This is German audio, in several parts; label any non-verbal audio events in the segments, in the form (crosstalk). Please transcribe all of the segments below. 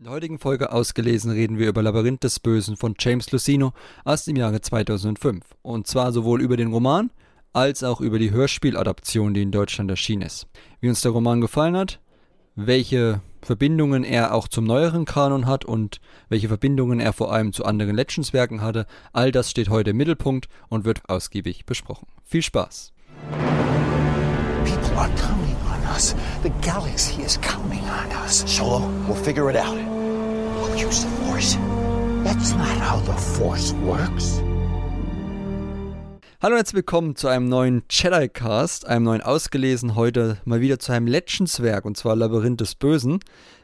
In der heutigen Folge ausgelesen reden wir über Labyrinth des Bösen von James Lucino aus dem Jahre 2005. Und zwar sowohl über den Roman als auch über die Hörspieladaption, die in Deutschland erschienen ist. Wie uns der Roman gefallen hat, welche Verbindungen er auch zum neueren Kanon hat und welche Verbindungen er vor allem zu anderen Legends-Werken hatte, all das steht heute im Mittelpunkt und wird ausgiebig besprochen. Viel Spaß! People are counting on us. The galaxy is counting on us. Solo, we'll figure it out. We'll use the Force. That's not how the Force works. Hallo und herzlich willkommen zu einem neuen Jedi-Cast, einem neuen Ausgelesen, heute mal wieder zu einem Legends-Werk, und zwar Labyrinth des Bösen,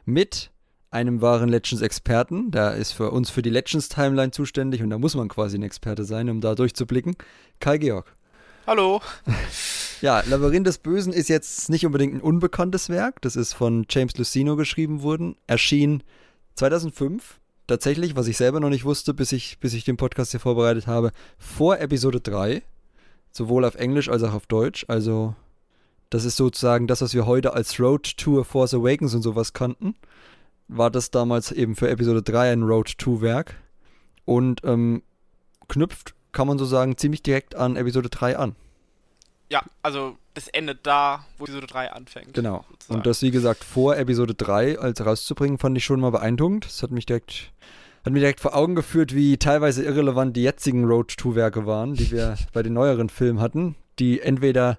mit einem wahren Legends-Experten. Der ist für uns für die Legends-Timeline zuständig und da muss man quasi ein Experte sein, um da durchzublicken. Kai Georg. Hallo. (laughs) Ja, Labyrinth des Bösen ist jetzt nicht unbedingt ein unbekanntes Werk. Das ist von James Lucino geschrieben worden. Erschien 2005. Tatsächlich, was ich selber noch nicht wusste, bis ich, bis ich den Podcast hier vorbereitet habe, vor Episode 3. Sowohl auf Englisch als auch auf Deutsch. Also, das ist sozusagen das, was wir heute als Road to a Force Awakens und sowas kannten. War das damals eben für Episode 3 ein Road to Werk. Und ähm, knüpft, kann man so sagen, ziemlich direkt an Episode 3 an. Ja, also das endet da, wo Episode 3 anfängt. Genau. sozusagen. Und das, wie gesagt, vor Episode 3 als rauszubringen, fand ich schon mal beeindruckend. Das hat mich direkt, hat mir direkt vor Augen geführt, wie teilweise irrelevant die jetzigen Road-to-Werke waren, die wir (laughs) bei den neueren Filmen hatten, die entweder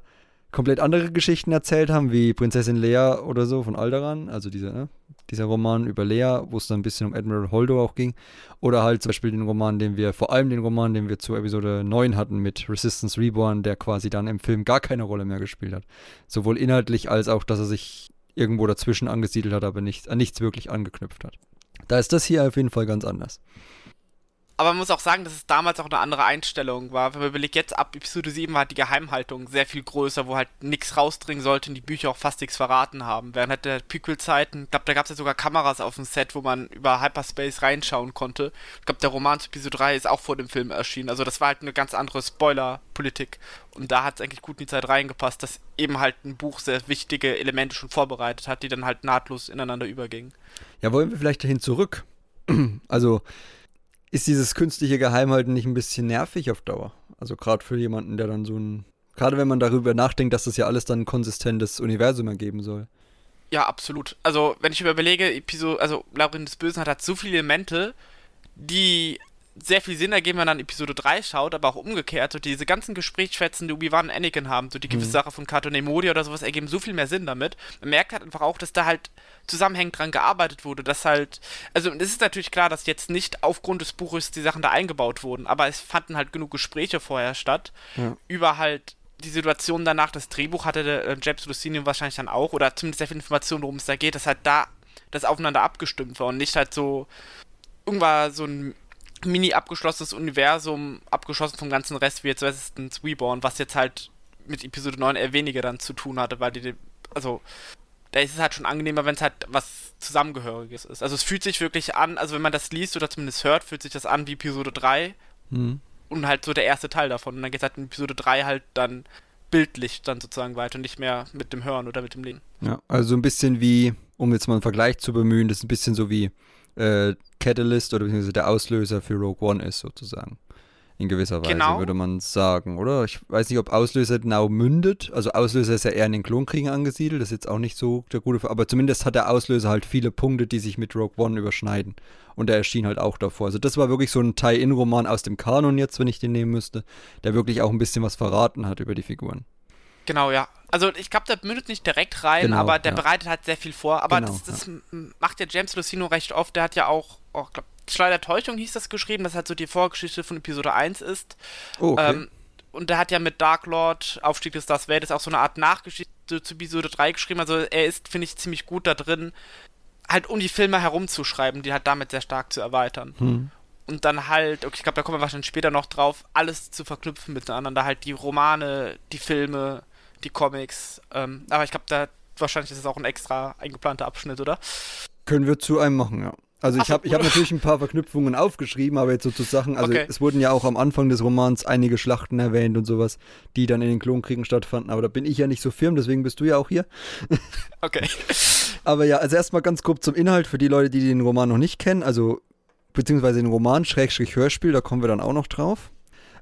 komplett andere Geschichten erzählt haben, wie Prinzessin Lea oder so von Alderan, also dieser, ne, dieser Roman über Lea, wo es dann ein bisschen um Admiral Holdo auch ging, oder halt zum Beispiel den Roman, den wir, vor allem den Roman, den wir zu Episode 9 hatten mit Resistance Reborn, der quasi dann im Film gar keine Rolle mehr gespielt hat. Sowohl inhaltlich als auch, dass er sich irgendwo dazwischen angesiedelt hat, aber nicht, an nichts wirklich angeknüpft hat. Da ist das hier auf jeden Fall ganz anders. Aber man muss auch sagen, dass es damals auch eine andere Einstellung war. Wenn man überlegt, jetzt ab Episode 7 war die Geheimhaltung sehr viel größer, wo halt nichts rausdringen sollte und die Bücher auch fast nichts verraten haben. Während halt der Prequel-Zeiten, ich glaube, da gab es ja sogar Kameras auf dem Set, wo man über Hyperspace reinschauen konnte. Ich glaube, der Roman zu Episode 3 ist auch vor dem Film erschienen. Also das war halt eine ganz andere Spoiler-Politik. Und da hat es eigentlich gut in die Zeit reingepasst, dass eben halt ein Buch sehr wichtige Elemente schon vorbereitet hat, die dann halt nahtlos ineinander übergingen. Ja, wollen wir vielleicht dahin zurück? (clears throat) Also, ist dieses künstliche Geheimhalten nicht ein bisschen nervig auf Dauer? Also gerade für jemanden, der dann so ein. Gerade wenn man darüber nachdenkt, dass das ja alles dann ein konsistentes Universum ergeben soll. Ja, absolut. Also, wenn ich überlege, Episode, also Labyrinth des Bösen hat, hat so viele Elemente, die sehr viel Sinn ergeben, wenn man an Episode 3 schaut, aber auch umgekehrt. So diese ganzen Gesprächsfetzen, die Obi-Wan und Anakin haben, so die gewisse Mhm. Sache von Kato Nemodia oder sowas, ergeben so viel mehr Sinn damit. Man merkt halt einfach auch, dass da halt zusammenhängend dran gearbeitet wurde, dass halt, also es ist natürlich klar, dass jetzt nicht aufgrund des Buches die Sachen da eingebaut wurden, aber es fanden halt genug Gespräche vorher statt, Ja. über halt die Situation danach, das Drehbuch hatte der äh, James Lucino wahrscheinlich dann auch, oder zumindest sehr viel Information, worum es da geht, dass halt da das aufeinander abgestimmt war und nicht halt so irgendwann so ein mini abgeschlossenes Universum, abgeschlossen vom ganzen Rest, wie jetzt Resistance Reborn, was jetzt halt mit Episode 9 eher weniger dann zu tun hatte, weil die, also da ist es halt schon angenehmer, wenn es halt was Zusammengehöriges ist. Also es fühlt sich wirklich an, also wenn man das liest oder zumindest hört, fühlt sich das an wie Episode 3 Hm. und halt so der erste Teil davon. Und dann geht es halt in Episode 3 halt dann bildlich dann sozusagen weiter und nicht mehr mit dem Hören oder mit dem Lesen. Ja, also so ein bisschen wie, um jetzt mal einen Vergleich zu bemühen, das ist ein bisschen so wie äh, Catalyst oder beziehungsweise der Auslöser für Rogue One ist, sozusagen. In gewisser Weise, Genau. würde man sagen, oder? Ich weiß nicht, ob Auslöser genau mündet. Also Auslöser ist ja eher in den Klonkriegen angesiedelt, das ist jetzt auch nicht so der gute, Ver- aber zumindest hat der Auslöser halt viele Punkte, die sich mit Rogue One überschneiden. Und der erschien halt auch davor. Also das war wirklich so ein Tie-In-Roman aus dem Kanon jetzt, wenn ich den nehmen müsste, der wirklich auch ein bisschen was verraten hat über die Figuren. Genau, ja. Also ich glaube, der mündet nicht direkt rein, Genau, aber der ja. bereitet halt sehr viel vor. Aber Genau, das, das m- macht ja James Lucino recht oft. Der hat ja auch, oh, ich glaube, Schleuder der Täuschung hieß das geschrieben, das halt so die Vorgeschichte von Episode 1 ist. Oh, okay. Ähm, und der hat ja mit Dark Lord, Aufstieg des Darth Vader, auch so eine Art Nachgeschichte zu Episode 3 geschrieben. Also er ist, finde ich, ziemlich gut da drin, halt um die Filme herumzuschreiben, die halt damit sehr stark zu erweitern. Hm. Und dann halt, okay, ich glaube, da kommen wir wahrscheinlich später noch drauf, alles zu verknüpfen miteinander. Halt die Romane, die Filme, die Comics. Ähm, aber ich glaube, da wahrscheinlich ist es auch ein extra eingeplanter Abschnitt, oder? Können wir zu einem machen, ja. Also ich habe ich hab natürlich ein paar Verknüpfungen aufgeschrieben, aber jetzt so zu Sachen, also Okay. es wurden ja auch am Anfang des Romans einige Schlachten erwähnt und sowas, die dann in den Klonkriegen stattfanden, aber da bin ich ja nicht so firm, deswegen bist du ja auch hier. (laughs) Okay. (laughs) Aber ja, also erstmal ganz grob zum Inhalt für die Leute, die den Roman noch nicht kennen. Also, beziehungsweise den Roman, Schrägstrich Hörspiel, da kommen wir dann auch noch drauf.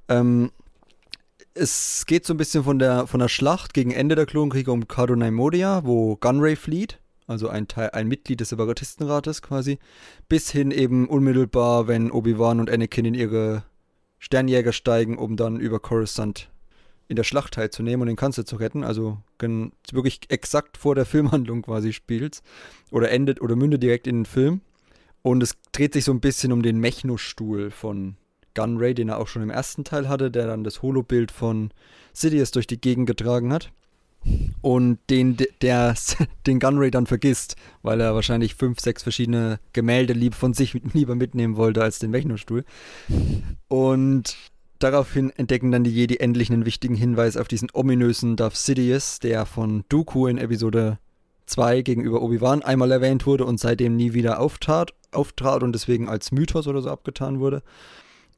Ähm, es geht so ein bisschen von der, von der Schlacht gegen Ende der Klonkriege um Cardonai Modia, wo Gunray flieht, also ein, Teil, ein Mitglied des Separatistenrates quasi, bis hin eben unmittelbar, wenn Obi-Wan und Anakin in ihre Sternjäger steigen, um dann über Coruscant in der Schlacht teilzunehmen und den Kanzler zu retten. Also wirklich exakt vor der Filmhandlung quasi spielt. Oder endet oder mündet direkt in den Film. Und es dreht sich so ein bisschen um den Mechno-Stuhl von Gunray, den er auch schon im ersten Teil hatte, der dann das Holobild von Sidious durch die Gegend getragen hat. Und den, der, (laughs) den Gunray dann vergisst, weil er wahrscheinlich fünf, sechs verschiedene Gemälde lieb von sich (laughs) lieber mitnehmen wollte als den Mechno-Stuhl. Und Daraufhin entdecken dann die Jedi endlich einen wichtigen Hinweis auf diesen ominösen Darth Sidious, der von Dooku in Episode 2 gegenüber Obi-Wan einmal erwähnt wurde und seitdem nie wieder auftrat, auftrat und deswegen als Mythos oder so abgetan wurde.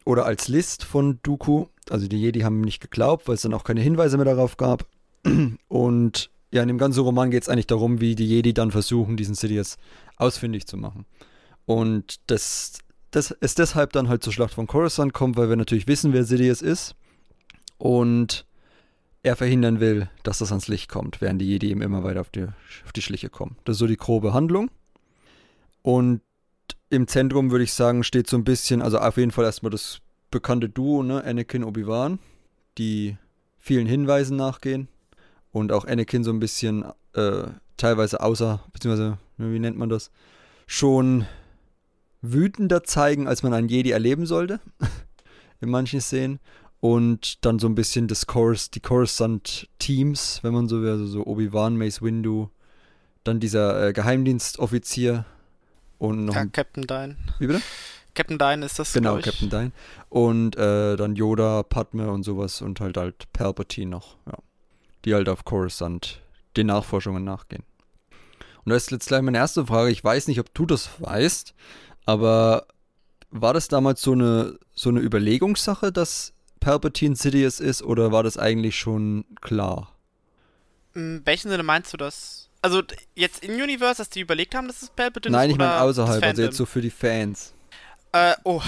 Oder als List von Dooku. Also die Jedi haben ihm nicht geglaubt, weil es dann auch keine Hinweise mehr darauf gab. (clears throat) Und ja, in dem ganzen Roman geht es eigentlich darum, wie die Jedi dann versuchen, diesen Sidious ausfindig zu machen. Und das das es deshalb dann halt zur Schlacht von Coruscant kommt, weil wir natürlich wissen, wer Sidious ist. Und er verhindern will, dass das ans Licht kommt, während die Jedi ihm immer weiter auf die, auf die Schliche kommen. Das ist so die grobe Handlung. Und im Zentrum würde ich sagen, steht so ein bisschen, also auf jeden Fall erstmal das bekannte Duo, ne, Anakin Obi-Wan, die vielen Hinweisen nachgehen und auch Anakin so ein bisschen äh, teilweise außer, beziehungsweise, wie nennt man das, schon wütender zeigen, als man einen Jedi erleben sollte. (laughs) in manchen Szenen. Und dann so ein bisschen das Chorus, die Coruscant-Teams, wenn man so will, also so Obi-Wan, Mace Windu, dann dieser äh, Geheimdienstoffizier und noch. Ja, Captain Dine. Wie bitte? Captain Dine ist das. Genau, Captain Dine. Und äh, dann Yoda, Padme und sowas und halt halt Palpatine noch, ja. Die halt auf Coruscant den Nachforschungen nachgehen. Und das ist jetzt gleich meine erste Frage. Ich weiß nicht, ob du das weißt. Aber war das damals so eine, so eine Überlegungssache, dass Palpatine Sidious ist, oder war das eigentlich schon klar? In welchem Sinne meinst du das? Also jetzt in Universe, dass die überlegt haben, dass es Palpatine Nein, ist? Nein, ich meine außerhalb, also jetzt so für die Fans. Äh, oh.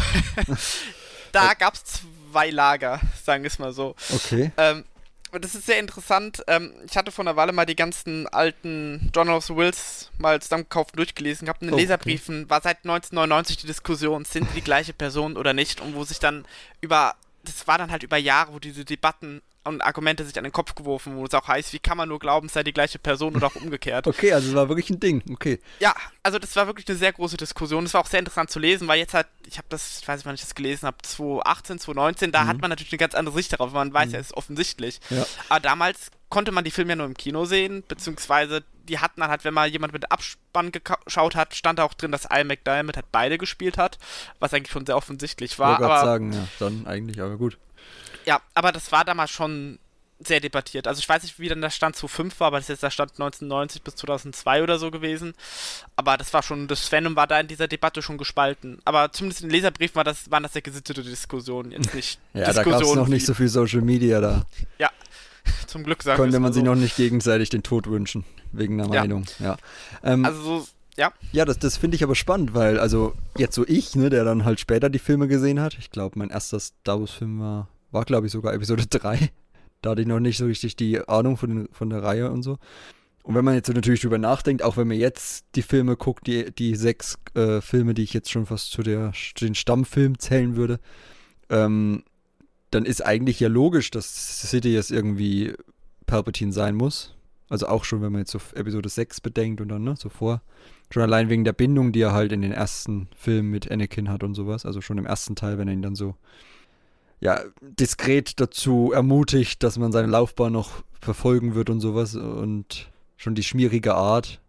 (laughs) da gab es zwei Lager, sagen wir es mal so. Okay. Ähm, das ist sehr interessant. Ähm, ich hatte vor einer Weile mal die ganzen alten John of the Wills mal zusammengekauft und durchgelesen gehabt. In den oh, Leserbriefen okay. war seit 1999 die Diskussion, sind die gleiche Person oder nicht? Und wo sich dann über, das war dann halt über Jahre, wo diese Debatten und Argumente sich an den Kopf geworfen, wo es auch heißt, wie kann man nur glauben, es sei die gleiche Person oder auch (laughs) umgekehrt. okay, also es war wirklich ein Ding, okay. Ja, also das war wirklich eine sehr große Diskussion. Es war auch sehr interessant zu lesen, weil jetzt halt, ich habe das, ich weiß nicht, wann ich das gelesen habe, 2018, 2019, da mhm. hat man natürlich eine ganz andere Sicht darauf, man weiß mhm. ja, es ist offensichtlich. Ja. Aber damals konnte man die Filme ja nur im Kino sehen, beziehungsweise die hatten dann halt, wenn mal jemand mit Abspann geschaut hat, stand da auch drin, dass Al McDiarmid halt beide gespielt hat, was eigentlich schon sehr offensichtlich war. Ich wollte sagen, ja, dann eigentlich, aber gut. Ja, aber das war damals schon sehr debattiert. Also ich weiß nicht, wie dann der Stand zu 5 war, aber das ist jetzt der Stand 1990 bis 2002 oder so gewesen. Aber das war schon, das Fandom war da in dieser Debatte schon gespalten. Aber zumindest in den Leserbriefen war das, waren das sehr gesittete Diskussionen, jetzt nicht (laughs) Ja, Diskussionen da gab es noch nicht so viel Social Media da. Ja, (laughs) zum Glück sagen Konnte man so. sich noch nicht gegenseitig den Tod wünschen, wegen der ja. Meinung, ja. Ähm, also so, ja. Ja, das, das finde ich aber spannend, weil, also jetzt so ich, ne, der dann halt später die Filme gesehen hat, ich glaube, mein erster Star Wars-Film war war, glaube ich, sogar Episode (laughs) 3. Da hatte ich noch nicht so richtig die Ahnung von, von der Reihe und so. Und wenn man jetzt natürlich drüber nachdenkt, auch wenn man jetzt die Filme guckt, die, die sechs äh, Filme, die ich jetzt schon fast zu, der, zu den Stammfilmen zählen würde, ähm, dann ist eigentlich ja logisch, dass City jetzt irgendwie Palpatine sein muss. Also auch schon, wenn man jetzt so Episode 6 bedenkt und dann, ne, so vor. Schon allein wegen der Bindung, die er halt in den ersten Filmen mit Anakin hat und sowas. Also schon im ersten Teil, wenn er ihn dann so ja, diskret dazu ermutigt, dass man seine Laufbahn noch verfolgen wird und sowas und schon die schmierige Art.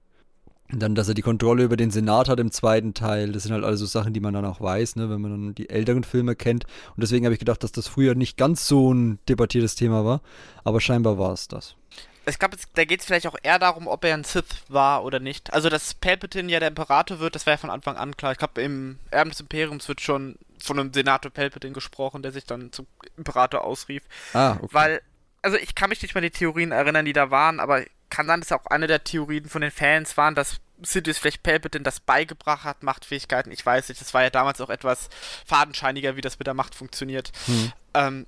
Und dann, dass er die Kontrolle über den Senat hat im zweiten Teil. Das sind halt alles so Sachen, die man dann auch weiß, ne, wenn man dann die älteren Filme kennt. Und deswegen habe ich gedacht, dass das früher nicht ganz so ein debattiertes Thema war. Aber scheinbar war es das. Ich glaube, da geht es vielleicht auch eher darum, ob er ein Sith war oder nicht. Also, dass Palpatine ja der Imperator wird, das war ja von Anfang an klar. Ich glaube, im Erben des Imperiums wird schon von einem Senator Palpatine gesprochen, der sich dann zum Imperator ausrief. Ah, okay. Weil, also ich kann mich nicht mal an die Theorien erinnern, die da waren, aber kann sein, dass auch eine der Theorien von den Fans waren, dass Sidious vielleicht Palpatine das beigebracht hat, Machtfähigkeiten, ich weiß nicht, das war ja damals auch etwas fadenscheiniger, wie das mit der Macht funktioniert. Hm. Ähm,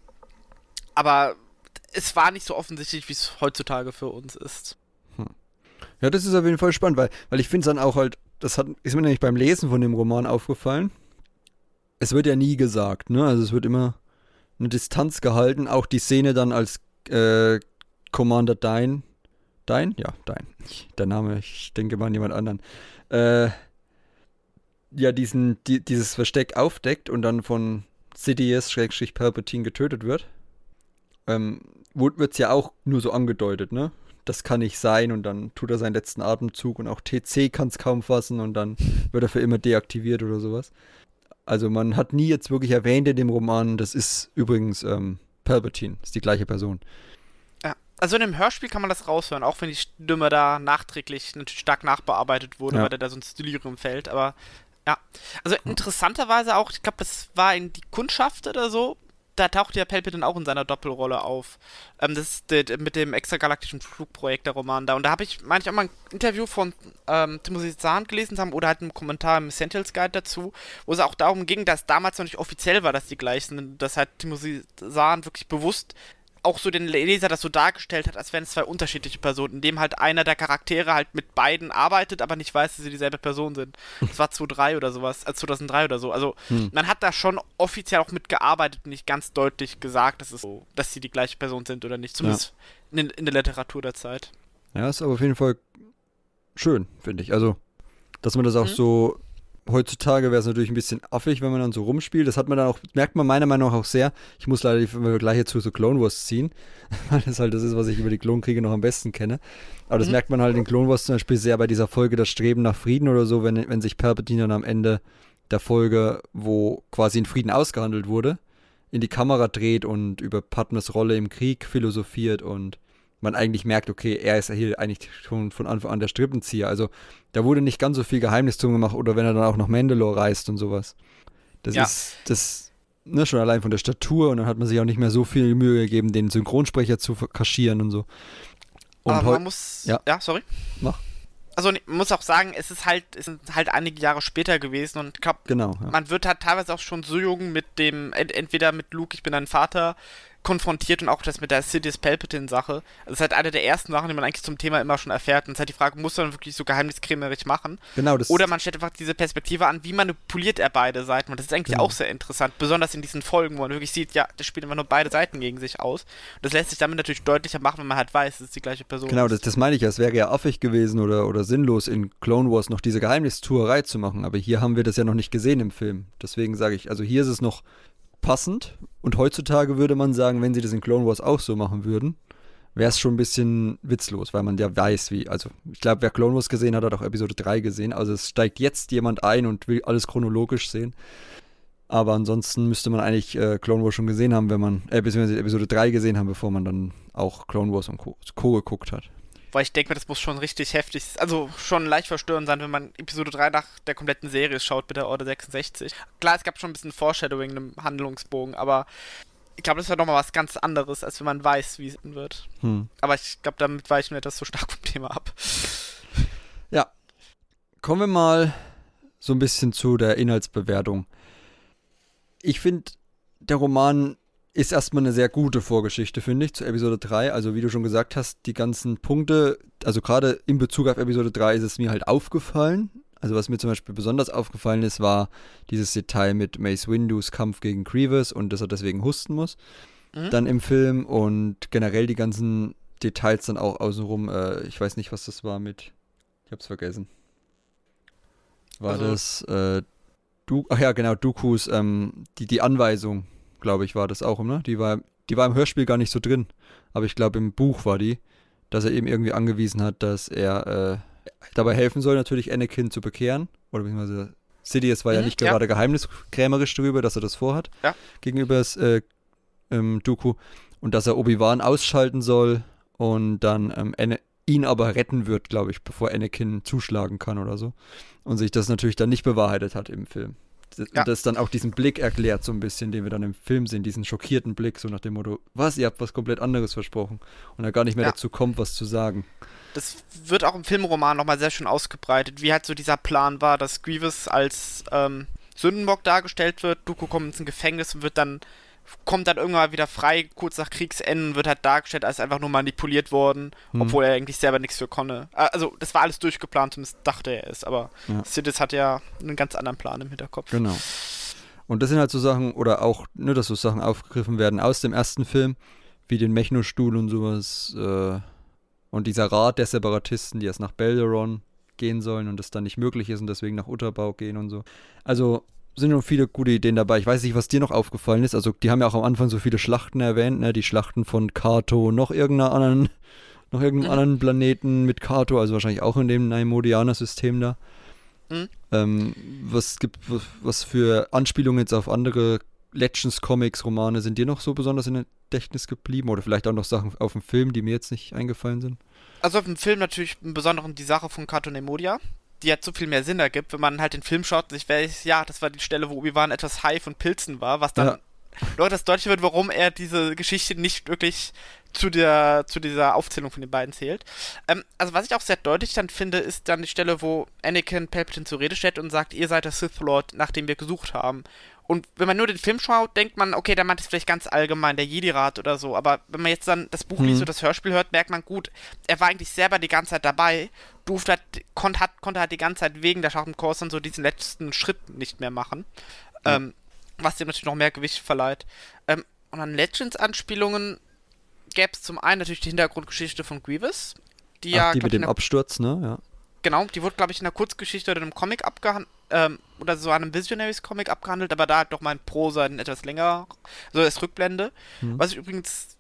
aber es war nicht so offensichtlich, wie es heutzutage für uns ist. Hm. Ja, das ist auf jeden Fall spannend, weil, weil ich finde es dann auch halt, das hat, ist mir nämlich beim Lesen von dem Roman aufgefallen. Es wird ja nie gesagt, ne? Also es wird immer eine Distanz gehalten, auch die Szene dann als äh, Commander Dine, Dine? Ja, Dine. Der Name, ich denke mal an jemand anderen. Äh, ja, diesen, die, dieses Versteck aufdeckt und dann von Sidious-Palpatine getötet wird. Ähm, wird es ja auch nur so angedeutet, ne? Das kann nicht sein und dann tut er seinen letzten Atemzug und auch TC kann es kaum fassen und dann wird er für immer deaktiviert oder sowas. Also man hat nie jetzt wirklich erwähnt in dem Roman, das ist übrigens ähm, Palpatine, ist die gleiche Person. Ja, also in dem Hörspiel kann man das raushören, auch wenn die Stimme da nachträglich natürlich stark nachbearbeitet wurde, ja. weil da so ein Stilirium fällt, aber ja. Also interessanterweise auch, ich glaube, das war in die Kundschaft oder so, da taucht ja Palpatine auch in seiner Doppelrolle auf. Ähm, das ist mit dem extragalaktischen Flugprojekt der Roman da. Und da habe ich, meine ich, auch mal ein Interview von ähm, Timothy Zahn gelesen haben oder halt einen Kommentar im Essentials Guide dazu, wo es auch darum ging, dass damals noch nicht offiziell war, dass die gleich sind. Dass halt Timothy Zahn wirklich bewusst auch so den Leser das so dargestellt hat, als wären es zwei unterschiedliche Personen, indem halt einer der Charaktere halt mit beiden arbeitet, aber nicht weiß, dass sie dieselbe Person sind. Das war 2003 oder sowas, äh 2003 oder so. Also hm. man hat da schon offiziell auch mitgearbeitet und nicht ganz deutlich gesagt, dass, es so, dass sie die gleiche Person sind oder nicht, zumindest ja. in, in der Literatur der Zeit. Ja, ist aber auf jeden Fall schön, finde ich. Also, dass man das auch mhm. so heutzutage wäre es natürlich ein bisschen affig, wenn man dann so rumspielt. Das hat man dann auch, merkt man meiner Meinung nach auch sehr. Ich muss leider die Vergleiche zu so Clone Wars ziehen, (laughs) weil das halt das ist, was ich über die Klonkriege noch am besten kenne. Aber das mhm. merkt man halt in Clone Wars zum Beispiel sehr bei dieser Folge das Streben nach Frieden oder so, wenn, wenn sich Palpatine dann am Ende der Folge, wo quasi ein Frieden ausgehandelt wurde, in die Kamera dreht und über Padmes Rolle im Krieg philosophiert und man eigentlich merkt, okay, er ist hier eigentlich schon von Anfang an der Strippenzieher. Also da wurde nicht ganz so viel Geheimnis drum gemacht oder wenn er dann auch noch Mandalore reist und sowas. Das ja. ist das ne, schon allein von der Statur und dann hat man sich auch nicht mehr so viel Mühe gegeben, den Synchronsprecher zu kaschieren und so. Und Aber man muss. Ja, ja sorry. Mach. Also man muss auch sagen, es ist halt, es sind halt einige Jahre später gewesen und ich glaube, genau, ja. man wird halt teilweise auch schon so jung mit dem, entweder mit Luke, ich bin dein Vater, konfrontiert und auch das mit der Sidious Palpatine-Sache. Das ist halt eine der ersten Sachen, die man eigentlich zum Thema immer schon erfährt. Und es ist halt die Frage, muss man wirklich so geheimniskrämerisch machen? Genau, das Oder man stellt einfach diese Perspektive an, wie manipuliert er beide Seiten. Und das ist eigentlich genau. auch sehr interessant, besonders in diesen Folgen, wo man wirklich sieht, ja, das spielt immer nur beide Seiten gegen sich aus. Und das lässt sich damit natürlich deutlicher machen, wenn man halt weiß, es ist die gleiche Person. Genau, das, das meine ich ja. Es wäre ja affig gewesen oder, oder sinnlos, in Clone Wars noch diese Geheimnistuerei zu machen. Aber hier haben wir das ja noch nicht gesehen im Film. Deswegen sage ich, also hier ist es noch passend. Und heutzutage würde man sagen, wenn sie das in Clone Wars auch so machen würden, wäre es schon ein bisschen witzlos, weil man ja weiß, wie. Also, ich glaube, wer Clone Wars gesehen hat, hat auch Episode 3 gesehen. Also, es steigt jetzt jemand ein und will alles chronologisch sehen. Aber ansonsten müsste man eigentlich äh, Clone Wars schon gesehen haben, wenn man, äh, beziehungsweise Episode 3 gesehen haben, bevor man dann auch Clone Wars und Co. Co geguckt hat. Weil ich denke, das muss schon richtig heftig, also schon leicht verstörend sein, wenn man Episode 3 nach der kompletten Serie schaut mit der Order 66. Klar, es gab schon ein bisschen Foreshadowing im Handlungsbogen, aber ich glaube, das wäre nochmal was ganz anderes, als wenn man weiß, wie es wird. Hm. Aber ich glaube, damit weichen wir das so stark vom Thema ab. Ja. Kommen wir mal so ein bisschen zu der Inhaltsbewertung. Ich finde, der Roman ist erstmal eine sehr gute Vorgeschichte, finde ich, zu Episode 3. Also, wie du schon gesagt hast, die ganzen Punkte, also gerade in Bezug auf Episode 3 ist es mir halt aufgefallen. Also, was mir zum Beispiel besonders aufgefallen ist, war dieses Detail mit Mace Windus Kampf gegen Grievous und dass er deswegen husten muss. Mhm. Dann im Film und generell die ganzen Details dann auch außenrum. Äh, ich weiß nicht, was das war mit. Ich hab's vergessen. War also, das. Äh, du, ach ja, genau, Dookus, ähm, die, die Anweisung glaube ich, war das auch, ne? Die war, die war im Hörspiel gar nicht so drin. Aber ich glaube, im Buch war die, dass er eben irgendwie angewiesen hat, dass er äh, dabei helfen soll, natürlich Anakin zu bekehren. Oder beziehungsweise Sidious war mhm, ja nicht gerade ja. geheimniskrämerisch darüber, dass er das vorhat. Ja. Gegenüber äh, ähm, Dooku. Und dass er Obi-Wan ausschalten soll und dann ähm, ihn aber retten wird, glaube ich, bevor Anakin zuschlagen kann oder so. Und sich das natürlich dann nicht bewahrheitet hat im Film. Ja. Und das dann auch diesen Blick erklärt, so ein bisschen, den wir dann im Film sehen, diesen schockierten Blick, so nach dem Motto, was, ihr habt was komplett anderes versprochen. Und er gar nicht mehr Ja. dazu kommt, was zu sagen. Das wird auch im Filmroman nochmal sehr schön ausgebreitet, wie halt so dieser Plan war, dass Grievous als ähm, Sündenbock dargestellt wird, Dooku kommt ins Gefängnis und wird dann kommt dann irgendwann wieder frei, kurz nach Kriegsende, und wird halt dargestellt als einfach nur manipuliert worden, Hm. obwohl er eigentlich selber nichts für konnte. Äh, Also, das war alles durchgeplant, zumindest dachte er es, aber Ja. Sidious hat ja einen ganz anderen Plan im Hinterkopf. Genau. Und das sind halt so Sachen, oder auch, ne, dass so Sachen aufgegriffen werden aus dem ersten Film, wie den Mechnostuhl und sowas, äh, und dieser Rat der Separatisten, die erst nach Belderon gehen sollen und das dann nicht möglich ist und deswegen nach Utterbau gehen und so. Also sind noch viele gute Ideen dabei. Ich weiß nicht, was dir noch aufgefallen ist. Also die haben ja auch am Anfang so viele Schlachten erwähnt, ne? Die Schlachten von Kato, noch irgendeiner anderen, (laughs) noch irgendeinem Mhm. anderen Planeten mit Kato, also wahrscheinlich auch in dem Naimodianer-System da. Mhm. Ähm, was gibt, was, für Anspielungen jetzt auf andere Legends, Comics, Romane sind dir noch so besonders in Gedächtnis geblieben? Oder vielleicht auch noch Sachen auf dem Film, die mir jetzt nicht eingefallen sind? Also im Film natürlich im Besonderen die Sache von Cartoon Emodia, die halt so viel mehr Sinn ergibt, wenn man halt den Film schaut und sich weiß, ja, das war die Stelle, wo Obi-Wan etwas high von Pilzen war, was dann Ja. Leute das deutlich wird, warum er diese Geschichte nicht wirklich zu der zu dieser Aufzählung von den beiden zählt. Ähm, also was ich auch sehr deutlich dann finde, ist dann die Stelle, wo Anakin Palpatine zur Rede stellt und sagt, ihr seid der Sith Lord, nach dem wir gesucht haben. Und wenn man nur den Film schaut, denkt man, okay, der meint es vielleicht ganz allgemein, der Jedi-Rat oder so. Aber wenn man jetzt dann das Buch Mhm. liest oder das Hörspiel hört, merkt man, gut, er war eigentlich selber die ganze Zeit dabei, durfte halt, konnt, hat, konnte halt die ganze Zeit wegen der Schacht im Kurs dann so diesen letzten Schritt nicht mehr machen. Ähm, was dem natürlich noch mehr Gewicht verleiht. Ähm, und an Legends-Anspielungen gäbe es zum einen natürlich die Hintergrundgeschichte von Grievous, die ja, Ach, die glaub mit dem Absturz, ne? Ja. Genau, die wurde, glaube ich, in einer Kurzgeschichte oder in einem Comic abgehandelt, ähm, oder so einem Visionaries-Comic abgehandelt, aber da halt doch mal in Prosa in etwas länger, so als Rückblende. Mhm. Was ich übrigens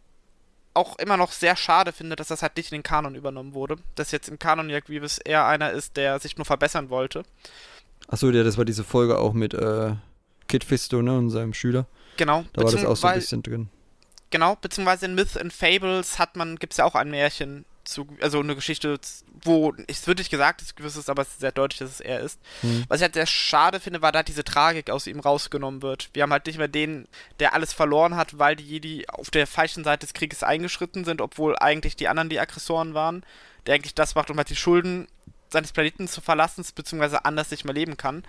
auch immer noch sehr schade finde, dass das halt nicht in den Kanon übernommen wurde. Dass jetzt im Kanon ja Grievous eher einer ist, der sich nur verbessern wollte. Achso, ja, das war diese Folge auch mit äh, Kid Fisto, ne? Und seinem Schüler. Genau. Da war das auch so ein bisschen drin. Genau, beziehungsweise in Myth and Fables hat man, gibt es ja auch ein Märchen zu, also eine Geschichte, wo, es wird nicht gesagt, es gewiss ist, aber es ist sehr deutlich, dass es er ist. Hm. Was ich halt sehr schade finde, war, da diese Tragik aus ihm rausgenommen wird. Wir haben halt nicht mehr den, der alles verloren hat, weil die Jedi auf der falschen Seite des Krieges eingeschritten sind, obwohl eigentlich die anderen die Aggressoren waren, der eigentlich das macht, um halt die Schulden seines Planeten zu verlassen, beziehungsweise anders nicht mehr leben kann.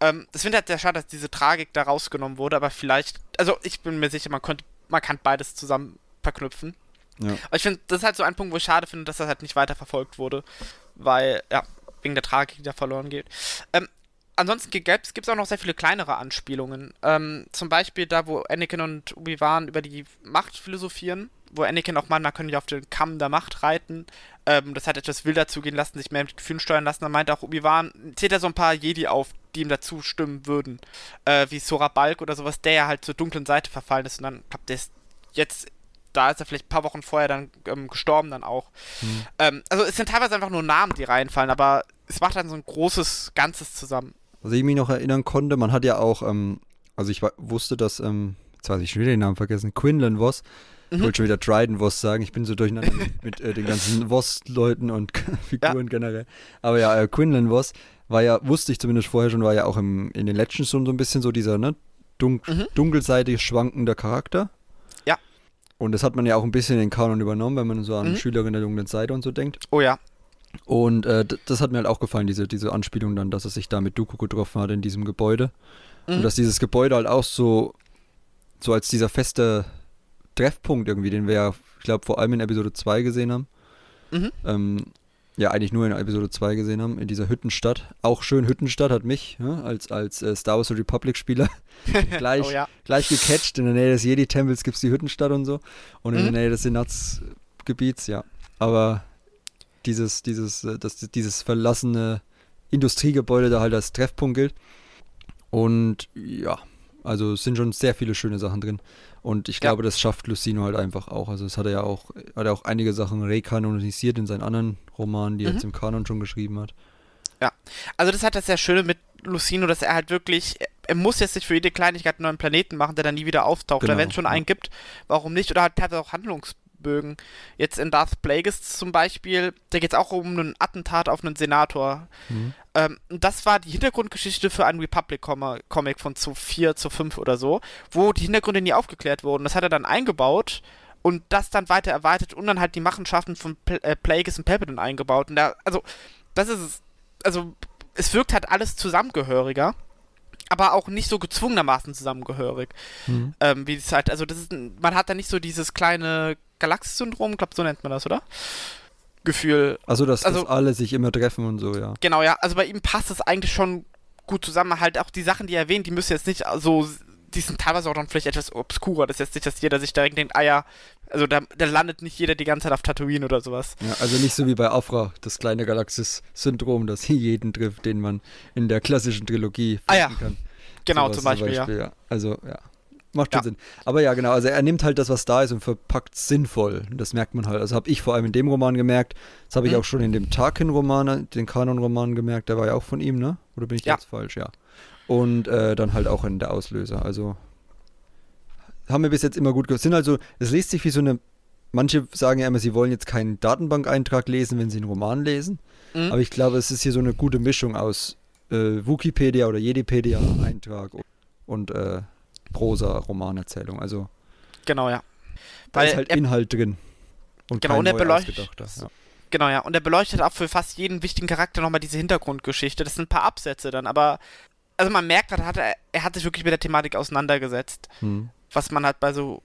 Ähm, das finde ich halt sehr schade, dass diese Tragik da rausgenommen wurde, aber vielleicht, also ich bin mir sicher, man könnte, man kann beides zusammen verknüpfen. Ja. Aber ich finde, das ist halt so ein Punkt, wo ich schade finde, dass das halt nicht weiter verfolgt wurde, weil, ja, wegen der Tragik, die da verloren geht. Ähm, ansonsten gibt es auch noch sehr viele kleinere Anspielungen. Ähm, zum Beispiel da, wo Anakin und Obi-Wan über die Macht philosophieren, wo Anakin auch meint, man könnte ja auf den Kamm der Macht reiten. Ähm, das hat etwas wilder zugehen lassen, sich mehr mit Gefühlen steuern lassen. Dann meint auch Obi-Wan, zählt er so ein paar Jedi auf, die ihm dazu stimmen würden. Äh, wie Sora Balk oder sowas, der ja halt zur dunklen Seite verfallen ist. Und dann, glaub, der ist jetzt da ist er vielleicht ein paar Wochen vorher dann ähm, gestorben dann auch. Hm. Ähm, also es sind teilweise einfach nur Namen, die reinfallen, aber es macht dann so ein großes Ganzes zusammen. Was ich mich noch erinnern konnte, man hat ja auch, ähm, also ich wusste, dass, ähm, jetzt weiß ich schon wieder den Namen vergessen, Quinlan Voss, ich Mhm. wollte schon wieder Dryden Voss sagen, ich bin so durcheinander (laughs) mit, mit äh, den ganzen Voss-Leuten und (laughs) Figuren generell. Aber ja, äh, Quinlan Voss war ja, wusste ich zumindest vorher schon, war ja auch im, in den Legends schon so ein bisschen so dieser, ne, dunk Mhm. dunkelseitig schwankender Charakter. Ja. Und das hat man ja auch ein bisschen in den Kanon übernommen, wenn man so an Mhm. Schülerin der dunklen Seite und so denkt. Oh ja. Und äh, das hat mir halt auch gefallen, diese, diese Anspielung dann, dass er sich da mit Dooku getroffen hat in diesem Gebäude. Mhm. Und dass dieses Gebäude halt auch so, so als dieser feste Treffpunkt irgendwie, den wir ja, ich glaube, vor allem in Episode 2 gesehen haben. Mhm. Ähm, ja, eigentlich nur in Episode 2 gesehen haben, in dieser Hüttenstadt. Auch schön Hüttenstadt hat mich, ja, als, als äh, Star Wars The Republic-Spieler, gleich, (laughs) oh ja. gleich gecatcht. In der Nähe des Jedi-Tempels gibt es die Hüttenstadt und so. Und in Mhm. der Nähe des Senatsgebiets, ja. Aber dieses, dieses, äh, das, dieses verlassene Industriegebäude da halt als Treffpunkt gilt. Und ja, also es sind schon sehr viele schöne Sachen drin. Und ich Ja. glaube, das schafft Lucino halt einfach auch. Also es hat er ja auch, hat er auch einige Sachen rekanonisiert in seinen anderen Romanen, die er Mhm. jetzt im Kanon schon geschrieben hat. Also das hat das sehr Schöne mit Lucino, dass er halt wirklich, er muss jetzt nicht für jede Kleinigkeit einen neuen Planeten machen, der dann nie wieder auftaucht. Oder Genau, wenn es schon ja. einen gibt, warum nicht? Oder halt teilweise auch Spannungsbögen. Jetzt in Darth Plagueis zum Beispiel, da geht es auch um einen Attentat auf einen Senator. Mhm. Ähm, das war die Hintergrundgeschichte für einen Republic-Comic von zu 4 zu 5 oder so, wo die Hintergründe nie aufgeklärt wurden. Das hat er dann eingebaut und das dann weiter erweitert und dann halt die Machenschaften von Pl äh, Plagueis und Palpatine eingebaut. Und da, also, das ist es. Also, es wirkt halt alles zusammengehöriger aber auch nicht so gezwungenermaßen zusammengehörig. Mhm. Ähm, wie es halt, also das ist, man hat da nicht so dieses kleine Galaxis-Syndrom, ich glaube, so nennt man das, oder? Gefühl. Also, dass, Also- dass alle sich immer treffen und so, ja. Genau, ja, also bei ihm passt es eigentlich schon gut zusammen. Halt auch die Sachen, die er erwähnt, die müssen jetzt nicht so, die sind teilweise auch dann vielleicht etwas obskurer. Das ist jetzt nicht, dass jeder sich direkt denkt, ah ja, also da, da landet nicht jeder die ganze Zeit auf Tatooine oder sowas. ja. Also nicht so wie bei Afra, das kleine Galaxis-Syndrom, das (laughs) jeden trifft, den man in der klassischen Trilogie Ah ja, kann. Genau, Sowas zum Beispiel, ja. ja. Also, ja. Macht schon Ja. Sinn. Aber ja, genau. Also, er nimmt halt das, was da ist und verpackt sinnvoll. Das merkt man halt. Also, habe ich vor allem in dem Roman gemerkt. Das habe ich Mhm. auch schon in dem Tarkin-Roman, den Kanon-Roman gemerkt. Der war ja auch von ihm, ne? Oder bin ich Ja. jetzt falsch? Ja. Und äh, dann halt auch in der Auslöser. Also, haben wir bis jetzt immer gut Sind also, es liest sich wie so eine. Manche sagen ja immer, sie wollen jetzt keinen Datenbankeintrag lesen, wenn sie einen Roman lesen. Mhm. Aber ich glaube, es ist hier so eine gute Mischung aus äh, Wikipedia oder Jedipedia-Eintrag und äh, Prosa-Romanerzählung. Also Genau, ja. da Weil ist halt er- Inhalt drin. Und Genau, und er beleuchtet- Ja. Genau, ja. Und er beleuchtet auch für fast jeden wichtigen Charakter nochmal diese Hintergrundgeschichte. Das sind ein paar Absätze dann, aber. Also man merkt, halt, hat er, er hat sich wirklich mit der Thematik auseinandergesetzt. Hm. Was man halt bei so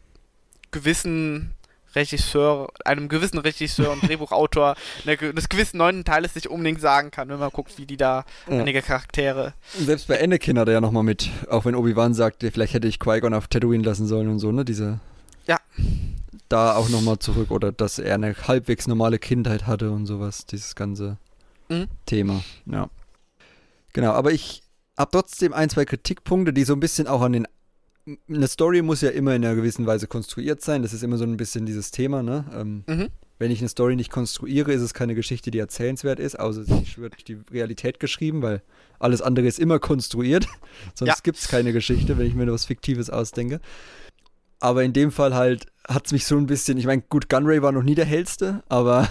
gewissen Regisseur, einem gewissen Regisseur und (laughs) Drehbuchautor des gewissen neunten Teiles nicht unbedingt sagen kann, wenn man guckt, wie die da Ja. einige Charaktere. Selbst bei Anakin hat er ja nochmal mit, auch wenn Obi-Wan sagte, vielleicht hätte ich Qui-Gon auf Tatooine lassen sollen und so, ne? Diese. Ja. Da auch nochmal zurück oder dass er eine halbwegs normale Kindheit hatte und sowas, dieses ganze Mhm. Thema. Ja. Genau, aber ich habe trotzdem ein, zwei Kritikpunkte, die so ein bisschen auch an den. Eine Story muss ja immer in einer gewissen Weise konstruiert sein. Das ist immer so ein bisschen dieses Thema, ne? Ähm, Mhm. wenn ich eine Story nicht konstruiere, ist es keine Geschichte, die erzählenswert ist, außer sie wird durch die Realität geschrieben, weil alles andere ist immer konstruiert. (laughs) Sonst Ja. gibt es keine Geschichte, wenn ich mir was Fiktives ausdenke. Aber in dem Fall halt hat es mich so ein bisschen, ich meine, gut, Gunray war noch nie der hellste, aber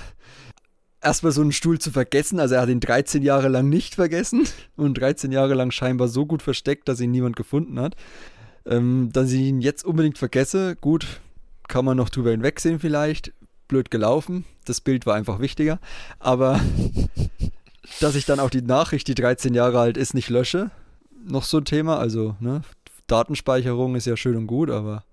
erstmal so einen Stuhl zu vergessen, also er hat ihn 13 Jahre lang nicht vergessen und 13 Jahre lang scheinbar so gut versteckt, dass ihn niemand gefunden hat. Ähm, dass ich ihn jetzt unbedingt vergesse, gut, kann man noch drüber hinwegsehen vielleicht. Blöd gelaufen. Das Bild war einfach wichtiger. Aber (laughs) dass ich dann auch die Nachricht, die 13 Jahre alt ist, nicht lösche, noch so ein Thema. Also, ne, Datenspeicherung ist ja schön und gut, aber.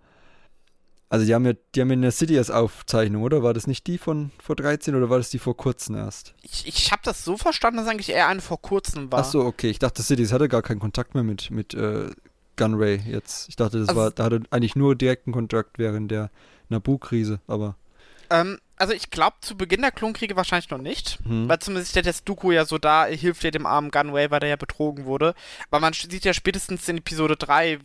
Also, die haben ja, die haben ja eine Cities-Aufzeichnung, oder? War das nicht die von vor 13 oder war das die vor kurzem erst? Ich, ich habe das so verstanden, dass eigentlich eher eine vor kurzem war. Ach so, okay. Ich dachte, Cities hatte gar keinen Kontakt mehr mit, mit äh, Gunray jetzt. Ich dachte, das Also- war, da hatte eigentlich nur direkten Kontakt während der Naboo-Krise, aber. Ähm, also ich glaube, zu Beginn der Klonkriege wahrscheinlich noch nicht. Hm. Weil zumindest jetzt Dooku ja so da, hilft ja dem armen Gunway, weil der ja betrogen wurde. Aber man sieht ja spätestens in Episode 3,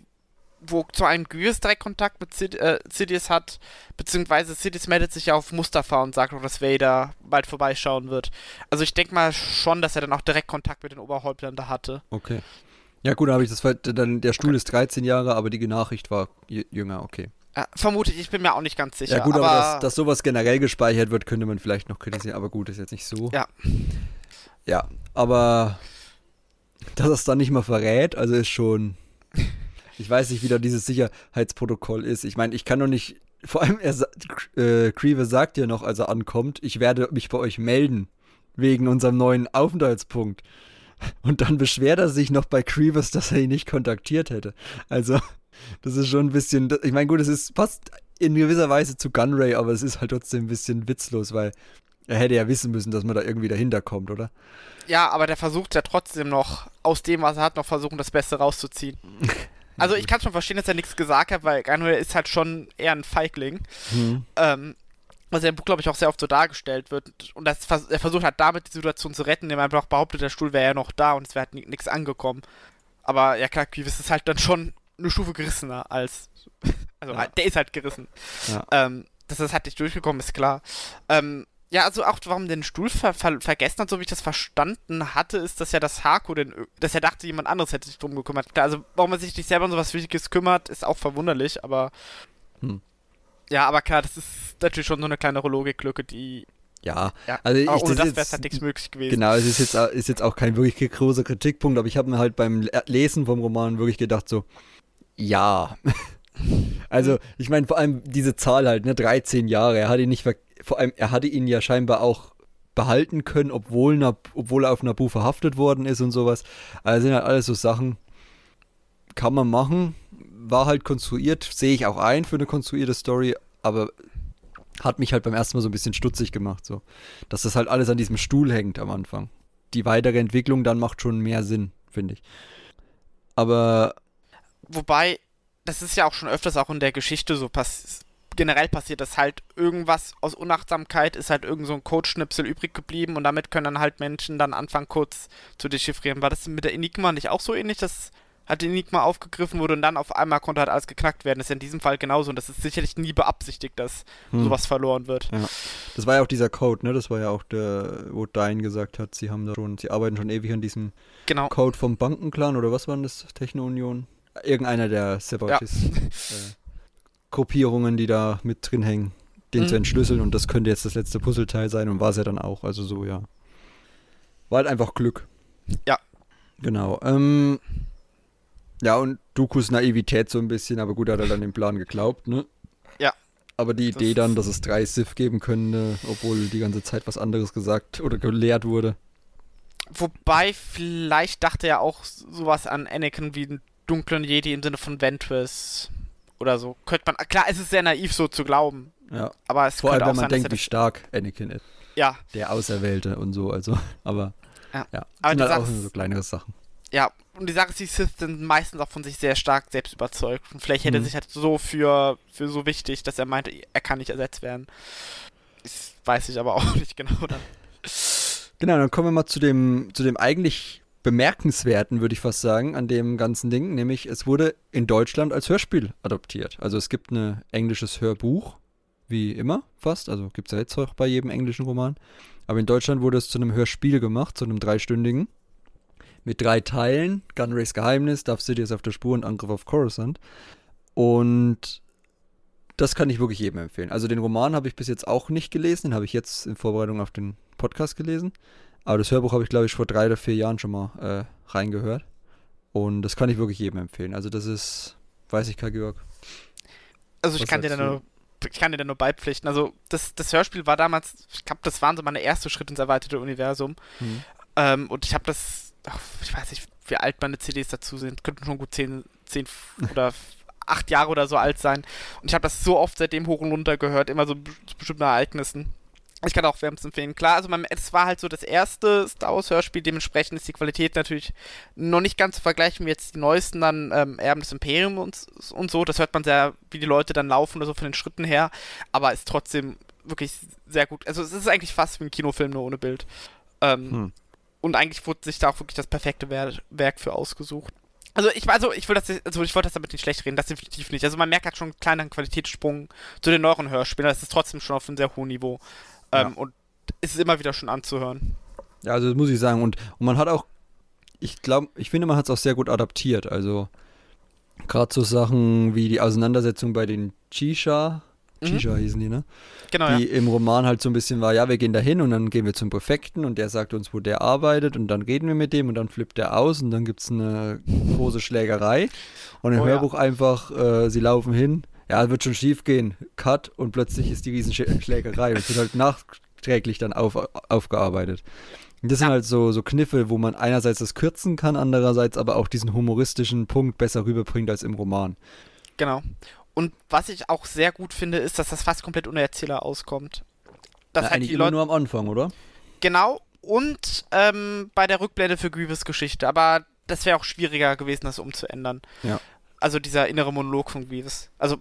wo zu einem Gyrs direkt Kontakt mit Sid äh, Sidious hat, beziehungsweise Sidious meldet sich ja auf Mustafa und sagt auch, dass Vader bald vorbeischauen wird. Also ich denke mal schon, dass er dann auch direkt Kontakt mit den Oberhäuptern da hatte. Okay. Ja, gut, dann habe ich das. Dann, der Stuhl ist 13 Jahre, aber die Nachricht war jü- jünger, okay. Äh, vermute ich, ich bin mir auch nicht ganz sicher. ja, gut, aber, aber dass, dass sowas generell gespeichert wird, könnte man vielleicht noch kritisieren, aber gut, ist jetzt nicht so. Ja. Ja, aber dass er es dann nicht mal verrät, also ist schon. Ich weiß nicht, wie da dieses Sicherheitsprotokoll ist. Ich meine, ich kann doch nicht. Vor allem, er, äh, Creever sagt ja noch, als er ankommt, ich werde mich bei euch melden. Wegen unserem neuen Aufenthaltspunkt. Und dann beschwert er sich noch bei Grievous, dass er ihn nicht kontaktiert hätte. Also, das ist schon ein bisschen. Ich meine, gut, es ist passt in gewisser Weise zu Gunray, aber es ist halt trotzdem ein bisschen witzlos, weil er hätte ja wissen müssen, dass man da irgendwie dahinter kommt, oder? Ja, aber der versucht ja trotzdem noch, aus dem, was er hat, noch versuchen, das Beste rauszuziehen. (laughs) Also ich kann schon verstehen, dass er nichts gesagt hat, weil Gunway ist halt schon eher ein Feigling. Hm. Ähm, was ja im Buch, glaube ich, auch sehr oft so dargestellt wird. Und das, er versucht halt damit die Situation zu retten, indem er einfach behauptet, der Stuhl wäre ja noch da und es wäre halt ni- nichts angekommen. Aber ja klar, Grievous ist halt dann schon eine Stufe gerissener als. (laughs) Also Ja. der ist halt gerissen. Ja. Ähm, dass das halt nicht durchgekommen ist, klar. Ähm, ja, also auch warum den Stuhl ver ver vergessen hat, so wie ich das verstanden hatte, ist, dass ja das Haku den, dass er dachte, jemand anderes hätte sich drum gekümmert. Also warum er sich nicht selber um sowas Wichtiges kümmert, ist auch verwunderlich, aber Hm. Ja, aber klar, das ist natürlich schon so eine kleinere Logiklücke, die. Ja, Ja, also ich, ohne das ist wäre es halt nichts möglich gewesen. Genau, es ist jetzt, ist jetzt auch kein wirklich großer Kritikpunkt, aber ich habe mir halt beim Le- Lesen vom Roman wirklich gedacht, so, ja. (laughs) also, ich meine, vor allem diese Zahl halt, ne, 13 Jahre, er hat ihn nicht, ver vor allem, er hatte ihn ja scheinbar auch behalten können, obwohl, obwohl er auf Nabu verhaftet worden ist und sowas. Also sind halt alles so Sachen, kann man machen, war halt konstruiert, sehe ich auch ein für eine konstruierte Story, aber hat mich halt beim ersten Mal so ein bisschen stutzig gemacht, so. Dass das halt alles an diesem Stuhl hängt am Anfang. Die weitere Entwicklung dann macht schon mehr Sinn, finde ich. Aber Wobei, das ist ja auch schon öfters auch in der Geschichte so passiert. Generell passiert, dass halt irgendwas aus Unachtsamkeit ist halt irgend so ein Codeschnipsel übrig geblieben und damit können dann halt Menschen dann anfangen kurz zu dechiffrieren. War das mit der Enigma nicht auch so ähnlich, dass halt die Enigma aufgegriffen wurde und dann auf einmal konnte halt alles geknackt werden? Das ist ja in diesem Fall genauso und das ist sicherlich nie beabsichtigt, dass Hm. sowas verloren wird. Ja. Das war ja auch dieser Code, ne? Das war ja auch der, wo Dein gesagt hat, sie haben da schon, sie arbeiten schon ewig an diesem Genau. Code vom Bankenclan oder was war denn das? Techno-Union? Irgendeiner der (laughs) Separatist-Gruppierungen, die da mit drin hängen, den Mhm. zu entschlüsseln und das könnte jetzt das letzte Puzzleteil sein und war es ja dann auch. Also so, ja. War halt einfach Glück. Ja. Genau. Ähm, ja, und Dukus Naivität so ein bisschen, aber gut, er hat er dann den Plan geglaubt, ne? Ja. Aber die Das Idee dann, ist- dass es drei Sith geben könnte, obwohl die ganze Zeit was anderes gesagt oder gelehrt wurde. Wobei, vielleicht dachte er auch sowas an Anakin wie einen dunklen Jedi im Sinne von Ventress oder so. Könnte man. Klar, es ist sehr naiv so zu glauben. Ja. Aber es Vor allem, wenn man sein, denkt, wie er stark Anakin ist. das, Ja, Der Auserwählte und so, also, (laughs) aber Ja. ja. Aber sind du halt auch so kleinere Sachen. ja. Und die Sache ist, die Sith sind meistens auch von sich sehr stark selbst überzeugt. Und vielleicht hätte er Mhm. sich halt so für, für so wichtig, dass er meinte, er kann nicht ersetzt werden. Das weiß ich aber (laughs) auch nicht genau dann. Genau, dann kommen wir mal zu dem, zu dem eigentlich bemerkenswerten, würde ich fast sagen, an dem ganzen Ding, nämlich es wurde in Deutschland als Hörspiel adoptiert. Also es gibt ein englisches Hörbuch, wie immer fast, also gibt es ja jetzt auch bei jedem englischen Roman. Aber in Deutschland wurde es zu einem Hörspiel gemacht, zu einem dreistündigen, mit drei Teilen, Gunrays Geheimnis, Darth Sidious auf der Spur und Angriff auf Coruscant. Und das kann ich wirklich jedem empfehlen. Also den Roman habe ich bis jetzt auch nicht gelesen, den habe ich jetzt in Vorbereitung auf den Podcast gelesen. Aber das Hörbuch habe ich, glaube ich, vor drei oder vier Jahren schon mal äh, reingehört. Und das kann ich wirklich jedem empfehlen. Also das ist, weiß ich, Karl Georg. Also ich Was kann dir da nur ich kann dir da nur beipflichten. Also das, das Hörspiel war damals, ich glaube, das waren so meine erste Schritte ins erweiterte Universum. Hm. Ähm, und ich habe das, ach, ich weiß nicht, wie alt meine CDs dazu sind, könnten schon gut 10, 10 (laughs) oder 8 Jahre oder so alt sein. Und ich habe das so oft seitdem hoch und runter gehört, immer so zu bestimmten Ereignissen. Ich kann auch wärmstens empfehlen. Klar, also es war halt so das erste Star Wars Hörspiel, dementsprechend ist die Qualität natürlich noch nicht ganz zu vergleichen wie jetzt die neuesten dann ähm, Erben des Imperiums und, und so. Das hört man sehr, wie die Leute dann laufen oder so von den Schritten her, aber ist trotzdem wirklich sehr gut. Also es ist eigentlich fast wie ein Kinofilm, nur ohne Bild. Ähm, Hm. und eigentlich wurde sich da auch wirklich das perfekte Wer Werk für ausgesucht. Also ich also ich will das also ich wollte das damit nicht schlecht reden, das definitiv nicht. Also man merkt halt schon einen kleinen Qualitätssprung zu den neueren Hörspielen. Das ist trotzdem schon auf einem sehr hohen Niveau. Ähm, Und es ist immer wieder schon anzuhören. Ja, also das muss ich sagen. Und, und man hat auch, ich glaube, ich finde, man hat es auch sehr gut adaptiert. Also gerade so Sachen wie die Auseinandersetzung bei den Chisha, Mhm. Chisha hießen die, ne? Genau, die ja. im Roman halt so ein bisschen war, ja, wir gehen da hin und dann gehen wir zum Präfekten und der sagt uns, wo der arbeitet und dann reden wir mit dem und dann flippt der aus und dann gibt es eine große Schlägerei und im Oh ja. Hörbuch einfach, äh, sie laufen hin, ja, wird schon schief gehen, Cut und plötzlich ist die Riesenschlägerei und es wird halt nachträglich dann auf, aufgearbeitet. Und das sind halt so, so Kniffe, wo man einerseits das kürzen kann, andererseits aber auch diesen humoristischen Punkt besser rüberbringt als im Roman. Genau. Und was ich auch sehr gut finde, ist, dass das fast komplett ohne Erzähler auskommt. Dass Ja, halt eigentlich die Leute nur am Anfang, oder? Genau. Und ähm, bei der Rückblende für Grievous Geschichte. Aber das wäre auch schwieriger gewesen, das umzuändern. Ja. Also dieser innere Monolog von Grievous. Also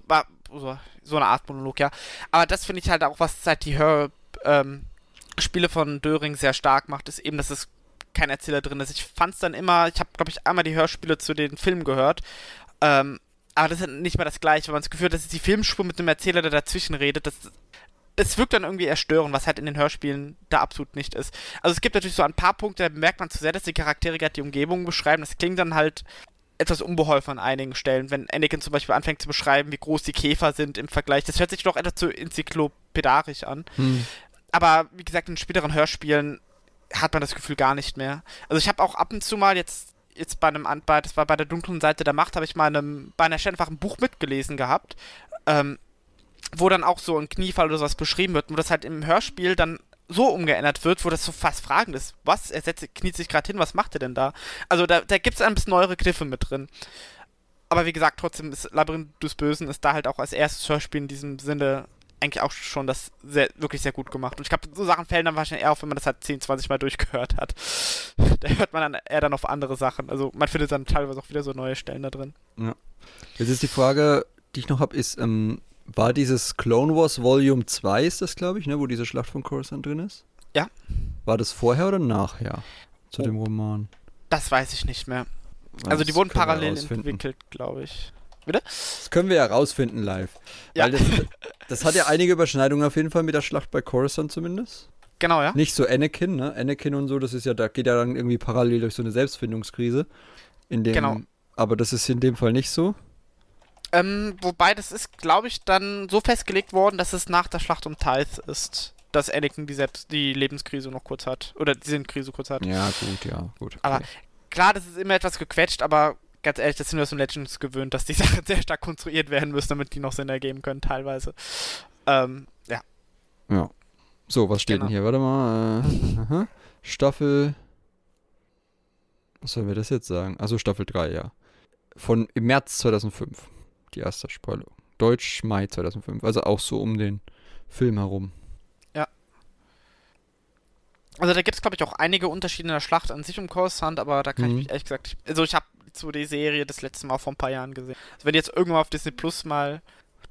so, eine Art Monolog, ja. Aber das finde ich halt auch, was halt die Hör ähm, Spiele von Döring sehr stark macht, ist eben, dass es kein Erzähler drin ist. Ich fand es dann immer, ich habe, glaube ich, einmal die Hörspiele zu den Filmen gehört. Ähm, aber das ist nicht mehr das Gleiche, weil man das Gefühl hat, dass die Filmspur mit einem Erzähler, der dazwischen redet. Das, es wirkt dann irgendwie eher störend, was halt in den Hörspielen da absolut nicht ist. Also es gibt natürlich so ein paar Punkte, da merkt man zu sehr, dass die Charaktere gerade die Umgebung beschreiben. Das klingt dann halt, etwas unbeholfen an einigen Stellen. Wenn Anakin zum Beispiel anfängt zu beschreiben, wie groß die Käfer sind im Vergleich. Das hört sich doch etwas zu enzyklopädarisch an. Hm. Aber wie gesagt, in späteren Hörspielen hat man das Gefühl gar nicht mehr. Also ich habe auch ab und zu mal jetzt jetzt bei einem bei, das war bei der dunklen Seite der Macht, habe ich mal einem, bei einer Stelle einfach ein Buch mitgelesen gehabt, ähm, wo dann auch so ein Kniefall oder sowas beschrieben wird, wo das halt im Hörspiel dann so umgeändert wird, wo das so fast fragend ist. Was? Er setzt, kniet sich gerade hin, was macht er denn da? Also da, da gibt es ein bisschen neuere Kniffe mit drin. Aber wie gesagt, trotzdem ist Labyrinth des Bösen ist da halt auch als erstes Hörspiel in diesem Sinne eigentlich auch schon das sehr, wirklich sehr gut gemacht. Und ich glaube, so Sachen fällen dann wahrscheinlich eher auf, wenn man das halt 10, 20 Mal (laughs) durchgehört hat. da hört man dann eher dann auf andere Sachen. Also man findet dann teilweise auch wieder so neue Stellen da drin. Ja. Jetzt ist die Frage, die ich noch habe, ist, ähm, war dieses Clone Wars Volume 2, ist das, glaube ich, ne, wo diese Schlacht von Coruscant drin ist? Ja. War das vorher oder nachher zu Oh. dem Roman? Das weiß ich nicht mehr. Also die wurden parallel entwickelt, glaube ich. Das können wir ja rausfinden live. Ja. Weil das, (laughs) das hat ja einige Überschneidungen auf jeden Fall mit der Schlacht bei Coruscant zumindest. Genau, ja. Nicht so Anakin, ne? Anakin und so, das ist ja, da geht ja dann irgendwie parallel durch so eine Selbstfindungskrise. In dem, Genau. Aber das ist in dem Fall nicht so. Ähm, wobei das ist, glaube ich, dann so festgelegt worden, dass es nach der Schlacht um Tithe ist, dass Anakin die, Selbst die Lebenskrise noch kurz hat. Oder die Sinnkrise kurz hat. Ja, gut, ja, gut. Aber okay. Klar, das ist immer etwas gequetscht, aber ganz ehrlich, das sind wir aus dem Legends gewöhnt, dass die (laughs) Sachen sehr stark konstruiert werden müssen, damit die noch Sinn ergeben können, teilweise. Ähm, ja. Ja. So, was steht Genau. denn hier? Warte mal. Äh. (laughs) Staffel. Was sollen wir das jetzt sagen? Also Staffel 3, ja. Von im März 2005. Die erste Spoiler. Deutsch Mai 2005. Also auch so um den Film herum. Also da gibt es, glaube ich, auch einige Unterschiede in der Schlacht an sich um Coruscant, aber da kann ich Mhm. mich ehrlich gesagt, ich, also ich habe so die Serie das letzte Mal vor ein paar Jahren gesehen. Also wenn die jetzt irgendwann auf Disney Plus mal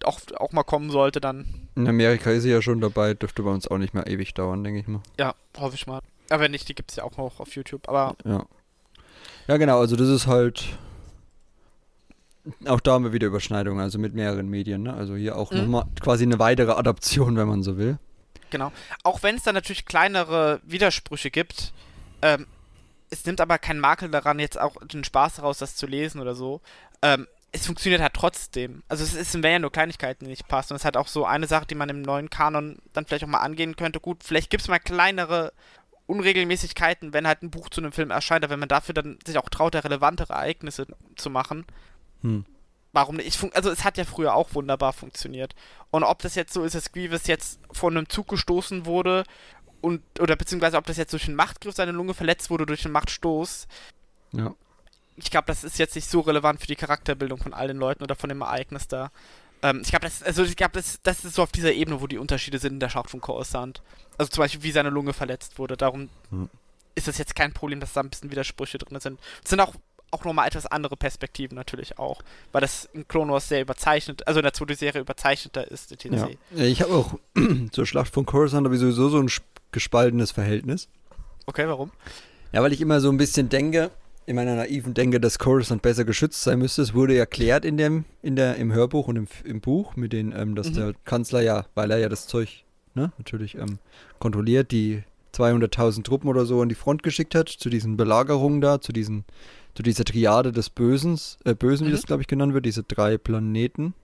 auch, auch mal kommen sollte, dann In Amerika ist sie ja schon dabei. Dürfte bei uns auch nicht mehr ewig dauern, denke ich mal. ja, hoffe ich mal. Aber wenn nicht, die gibt es ja auch noch auf YouTube. Aber Ja. Ja, genau. Also das ist halt. Auch da haben wir wieder Überschneidungen, also mit mehreren Medien. Ne? Also hier auch Mhm. nochmal quasi eine weitere Adaption, wenn man so will. Genau. Auch wenn es da natürlich kleinere Widersprüche gibt, ähm, es nimmt aber keinen Makel daran, jetzt auch den Spaß daraus, das zu lesen oder so. Ähm, es funktioniert halt trotzdem. Also es, ist, es wären ja nur Kleinigkeiten, die nicht passen. Und es ist halt auch so eine Sache, die man im neuen Kanon dann vielleicht auch mal angehen könnte. Gut, vielleicht gibt es mal kleinere Unregelmäßigkeiten, wenn halt ein Buch zu einem Film erscheint, aber wenn man dafür dann sich auch traut, da relevantere Ereignisse zu machen, Hm. warum nicht? Also es hat ja früher auch wunderbar funktioniert. Und ob das jetzt so ist, dass Grievous jetzt von einem Zug gestoßen wurde und oder beziehungsweise ob das jetzt durch einen Machtgriff seine Lunge verletzt wurde durch einen Machtstoß, Ja. ich glaube, das ist jetzt nicht so relevant für die Charakterbildung von all den Leuten oder von dem Ereignis da. Ähm, ich glaube, das, also ich glaube, das, das ist so auf dieser Ebene, wo die Unterschiede sind in der Schlacht von Coruscant. Also zum Beispiel, wie seine Lunge verletzt wurde. Darum Hm. ist das jetzt kein Problem, dass da ein bisschen Widersprüche drin sind. Es sind auch, auch nochmal etwas andere Perspektiven natürlich auch. Weil das in Clone Wars sehr überzeichnet, also in der zweiten Serie überzeichneter ist, etc. Ja. Ja, Ich habe auch (clears throat) zur Schlacht von Coruscant habe ich sowieso so ein sp- gespaltenes Verhältnis. Okay, warum? Ja, weil ich immer so ein bisschen denke, in meiner naiven Denke, dass Coruscant besser geschützt sein müsste. Es wurde erklärt in dem, in der, im Hörbuch und im, im Buch, mit den, ähm, dass Mhm. der Kanzler ja, weil er ja das Zeug, ne, natürlich ähm, kontrolliert, die 200.000 Truppen oder so an die Front geschickt hat, zu diesen Belagerungen da, zu diesen, zu dieser Triade des Bösens, äh, Bösen, wie Mhm. das glaube ich genannt wird, diese drei Planeten.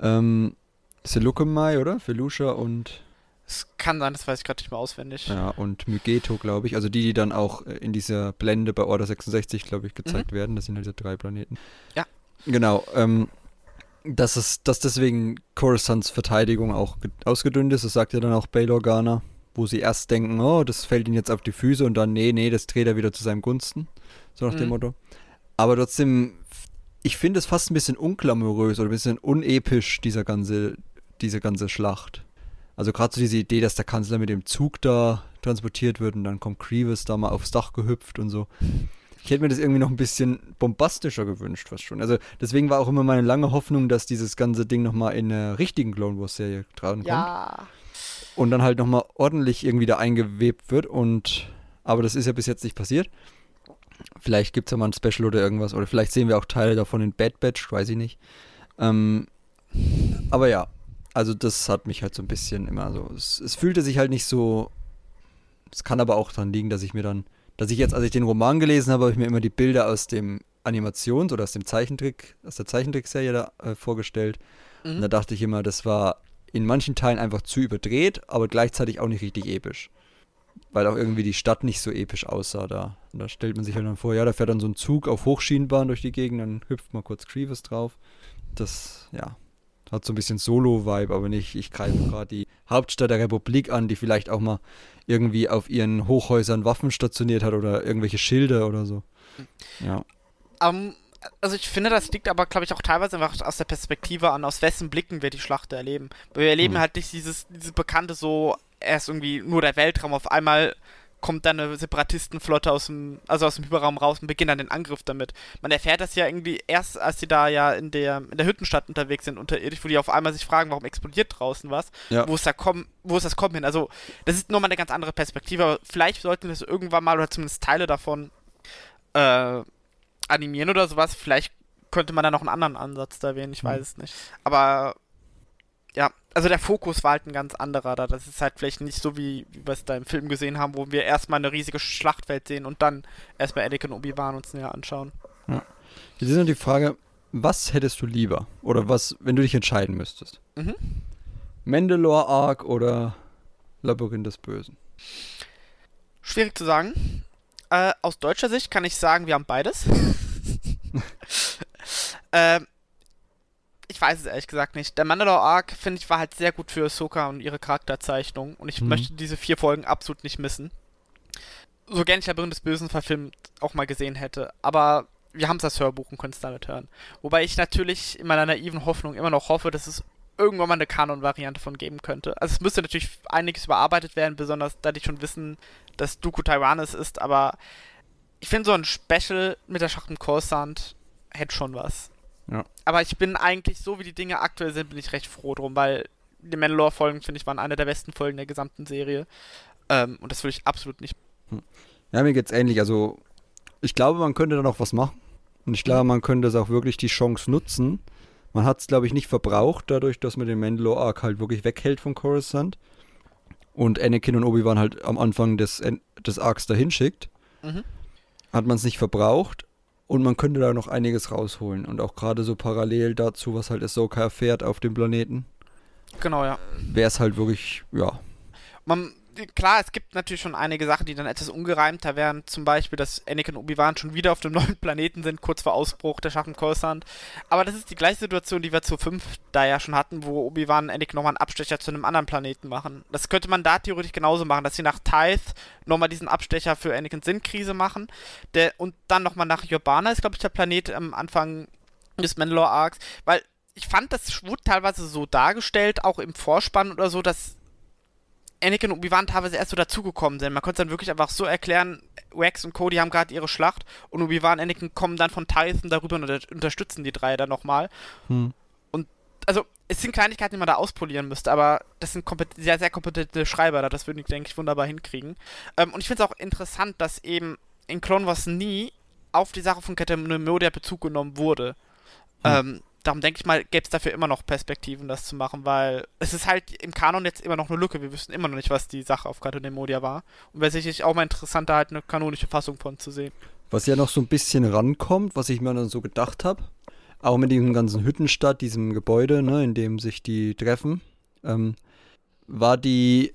Ähm, Seleucumai, oder? Felusha und Es kann sein, das weiß ich gerade nicht mehr auswendig. ja, und Mygeto, glaube ich. Also die, die dann auch äh, in dieser Blende bei Order 66, glaube ich, gezeigt werden. Das sind halt diese drei Planeten. Ja. Genau. Ähm, dass, es, dass deswegen Coruscants Verteidigung auch ge- ausgedünnt ist, das sagt ja dann auch Bail Organa, wo sie erst denken, oh, das fällt ihnen jetzt auf die Füße und dann, nee, nee, das dreht er wieder zu seinem Gunsten. So nach dem Mhm. Motto. Aber trotzdem, ich finde es fast ein bisschen unglamourös oder ein bisschen unepisch, dieser ganze, diese ganze Schlacht. Also gerade so diese Idee, dass der Kanzler mit dem Zug da transportiert wird und dann kommt Grievous da mal aufs Dach gehüpft und so. Ich hätte mir das irgendwie noch ein bisschen bombastischer gewünscht, fast schon. Also deswegen war auch immer meine lange Hoffnung, dass dieses ganze Ding nochmal in einer richtigen Clone Wars Serie dran kommt Ja. und dann halt nochmal ordentlich irgendwie da eingewebt wird und aber das ist ja bis jetzt nicht passiert. Vielleicht gibt es ja mal ein Special oder irgendwas oder vielleicht sehen wir auch Teile davon in Bad Batch, weiß ich nicht. Ähm, aber ja, also das hat mich halt so ein bisschen immer so, es, es fühlte sich halt nicht so, es kann aber auch daran liegen, dass ich mir dann, dass ich jetzt, als ich den Roman gelesen habe, habe ich mir immer die Bilder aus dem Animations- oder aus dem Zeichentrick, aus der Zeichentrickserie da äh, vorgestellt. Mhm. Und da dachte ich immer, das war in manchen Teilen einfach zu überdreht, aber gleichzeitig auch nicht richtig episch. Weil auch irgendwie die Stadt nicht so episch aussah da. Und da stellt man sich halt dann vor, ja, da fährt dann so ein Zug auf Hochschienenbahn durch die Gegend, dann hüpft mal kurz Grievous drauf. Das, ja, hat so ein bisschen Solo-Vibe, aber nicht, ich greife gerade die Hauptstadt der Republik an, die vielleicht auch mal irgendwie auf ihren Hochhäusern Waffen stationiert hat oder irgendwelche Schilder oder so. Ja. Ähm, also ich finde, das liegt aber, glaube ich, auch teilweise einfach aus der Perspektive an, aus wessen Blicken wir die Schlacht erleben. Weil wir erleben Mhm. halt nicht dieses, dieses bekannte so, erst irgendwie nur der Weltraum, auf einmal kommt dann eine Separatistenflotte aus dem, also aus dem Hyperraum raus und beginnt dann den Angriff damit. Man erfährt das ja irgendwie erst, als sie da ja in der, in der Hüttenstadt unterwegs sind, unterirdisch, wo die auf einmal sich fragen, warum explodiert draußen was? Ja. Wo ist da kommen, wo ist das Kommen hin? Also, das ist nochmal eine ganz andere Perspektive, aber vielleicht sollten wir das irgendwann mal oder zumindest Teile davon äh, animieren oder sowas. Vielleicht könnte man da noch einen anderen Ansatz da wählen, ich weiß Mhm. es nicht. Aber ja, also der Fokus war halt ein ganz anderer da. Das ist halt vielleicht nicht so, wie, wie wir es da im Film gesehen haben, wo wir erstmal eine riesige Schlachtwelt sehen und dann erstmal Anakin und Obi-Wan uns näher anschauen. Jetzt ist noch die Frage, was hättest du lieber? Oder was, wenn du dich entscheiden müsstest? Mhm. Mandalore Arc oder Labyrinth des Bösen? Schwierig zu sagen. Äh, aus deutscher Sicht kann ich sagen, wir haben beides. (laughs) ähm, ich weiß es ehrlich gesagt nicht. Der Mandalore Arc, finde ich, war halt sehr gut für Ahsoka und ihre Charakterzeichnung. Und ich Mhm. möchte diese vier Folgen absolut nicht missen. So gern ich Labyrinth des Bösen verfilmt auch mal gesehen hätte. Aber wir haben es als Hörbuch und können es damit hören. Wobei ich natürlich in meiner naiven Hoffnung immer noch hoffe, dass es irgendwann mal eine Kanon-Variante von geben könnte. Also es müsste natürlich einiges überarbeitet werden, besonders da die schon wissen, dass Dooku Tyrannus ist, aber ich finde so ein Special mit der Schacht im Coruscant hätte schon was. Ja. Aber ich bin eigentlich, so wie die Dinge aktuell sind, bin ich recht froh drum, weil die Mandalore-Folgen, finde ich, waren eine der besten Folgen der gesamten Serie. Ähm, und das würde ich absolut nicht. Ja, mir geht's ähnlich. Also, ich glaube, man könnte da noch was machen. Und ich glaube, man könnte es auch wirklich die Chance nutzen. Man hat es, glaube ich, nicht verbraucht, dadurch, dass man den Mandalore Arc halt wirklich weghält von Coruscant. Und Anakin und Obi-Wan halt am Anfang des, des Arcs dahin schickt. Mhm. Hat man es nicht verbraucht. Und man könnte da noch einiges rausholen. Und auch gerade so parallel dazu, was halt Ahsoka erfährt auf dem Planeten, Genau, ja. wäre es halt wirklich, ja, Man, klar, es gibt natürlich schon einige Sachen, die dann etwas ungereimter wären. Zum Beispiel, dass Anakin und Obi-Wan schon wieder auf dem (laughs) neuen Planeten sind, kurz vor Ausbruch der Schacht im Coruscant. Aber das ist die gleiche Situation, die wir zu 5 da ja schon hatten, wo Obi-Wan und Anakin nochmal einen Abstecher zu einem anderen Planeten machen. Das könnte man da theoretisch genauso machen, dass sie nach Tithe nochmal diesen Abstecher für Anakins Sinnkrise machen. Der, und dann nochmal nach Urbana ist, glaube ich, der Planet am Anfang des Mandalore Arcs. Weil ich fand, das wurde teilweise so dargestellt, auch im Vorspann oder so, dass Anakin und Obi-Wan teilweise erst so dazugekommen sind. Man konnte es dann wirklich einfach so erklären, Wax und Cody haben gerade ihre Schlacht und Obi-Wan und Anakin kommen dann von Tython darüber und unter unterstützen die drei dann nochmal. hm. Also, es sind Kleinigkeiten, die man da auspolieren müsste, aber das sind sehr, sehr kompetente Schreiber da. Das würden die, denke ich, wunderbar hinkriegen. Ähm, und ich finde es auch interessant, dass eben in Clone Wars nie auf die Sache von Katamodia Bezug genommen wurde. Hm. Ähm, darum denke ich mal, gäbe es dafür immer noch Perspektiven, das zu machen, weil es ist halt im Kanon jetzt immer noch eine Lücke. Wir wüssten immer noch nicht, was die Sache auf Katamodia war. Und wäre sicherlich auch mal interessant, da halt eine kanonische Fassung von zu sehen. Was ja noch so ein bisschen rankommt, was ich mir dann so gedacht habe, auch mit diesem ganzen Hüttenstadt, diesem Gebäude, ne, in dem sich die treffen, ähm, war die,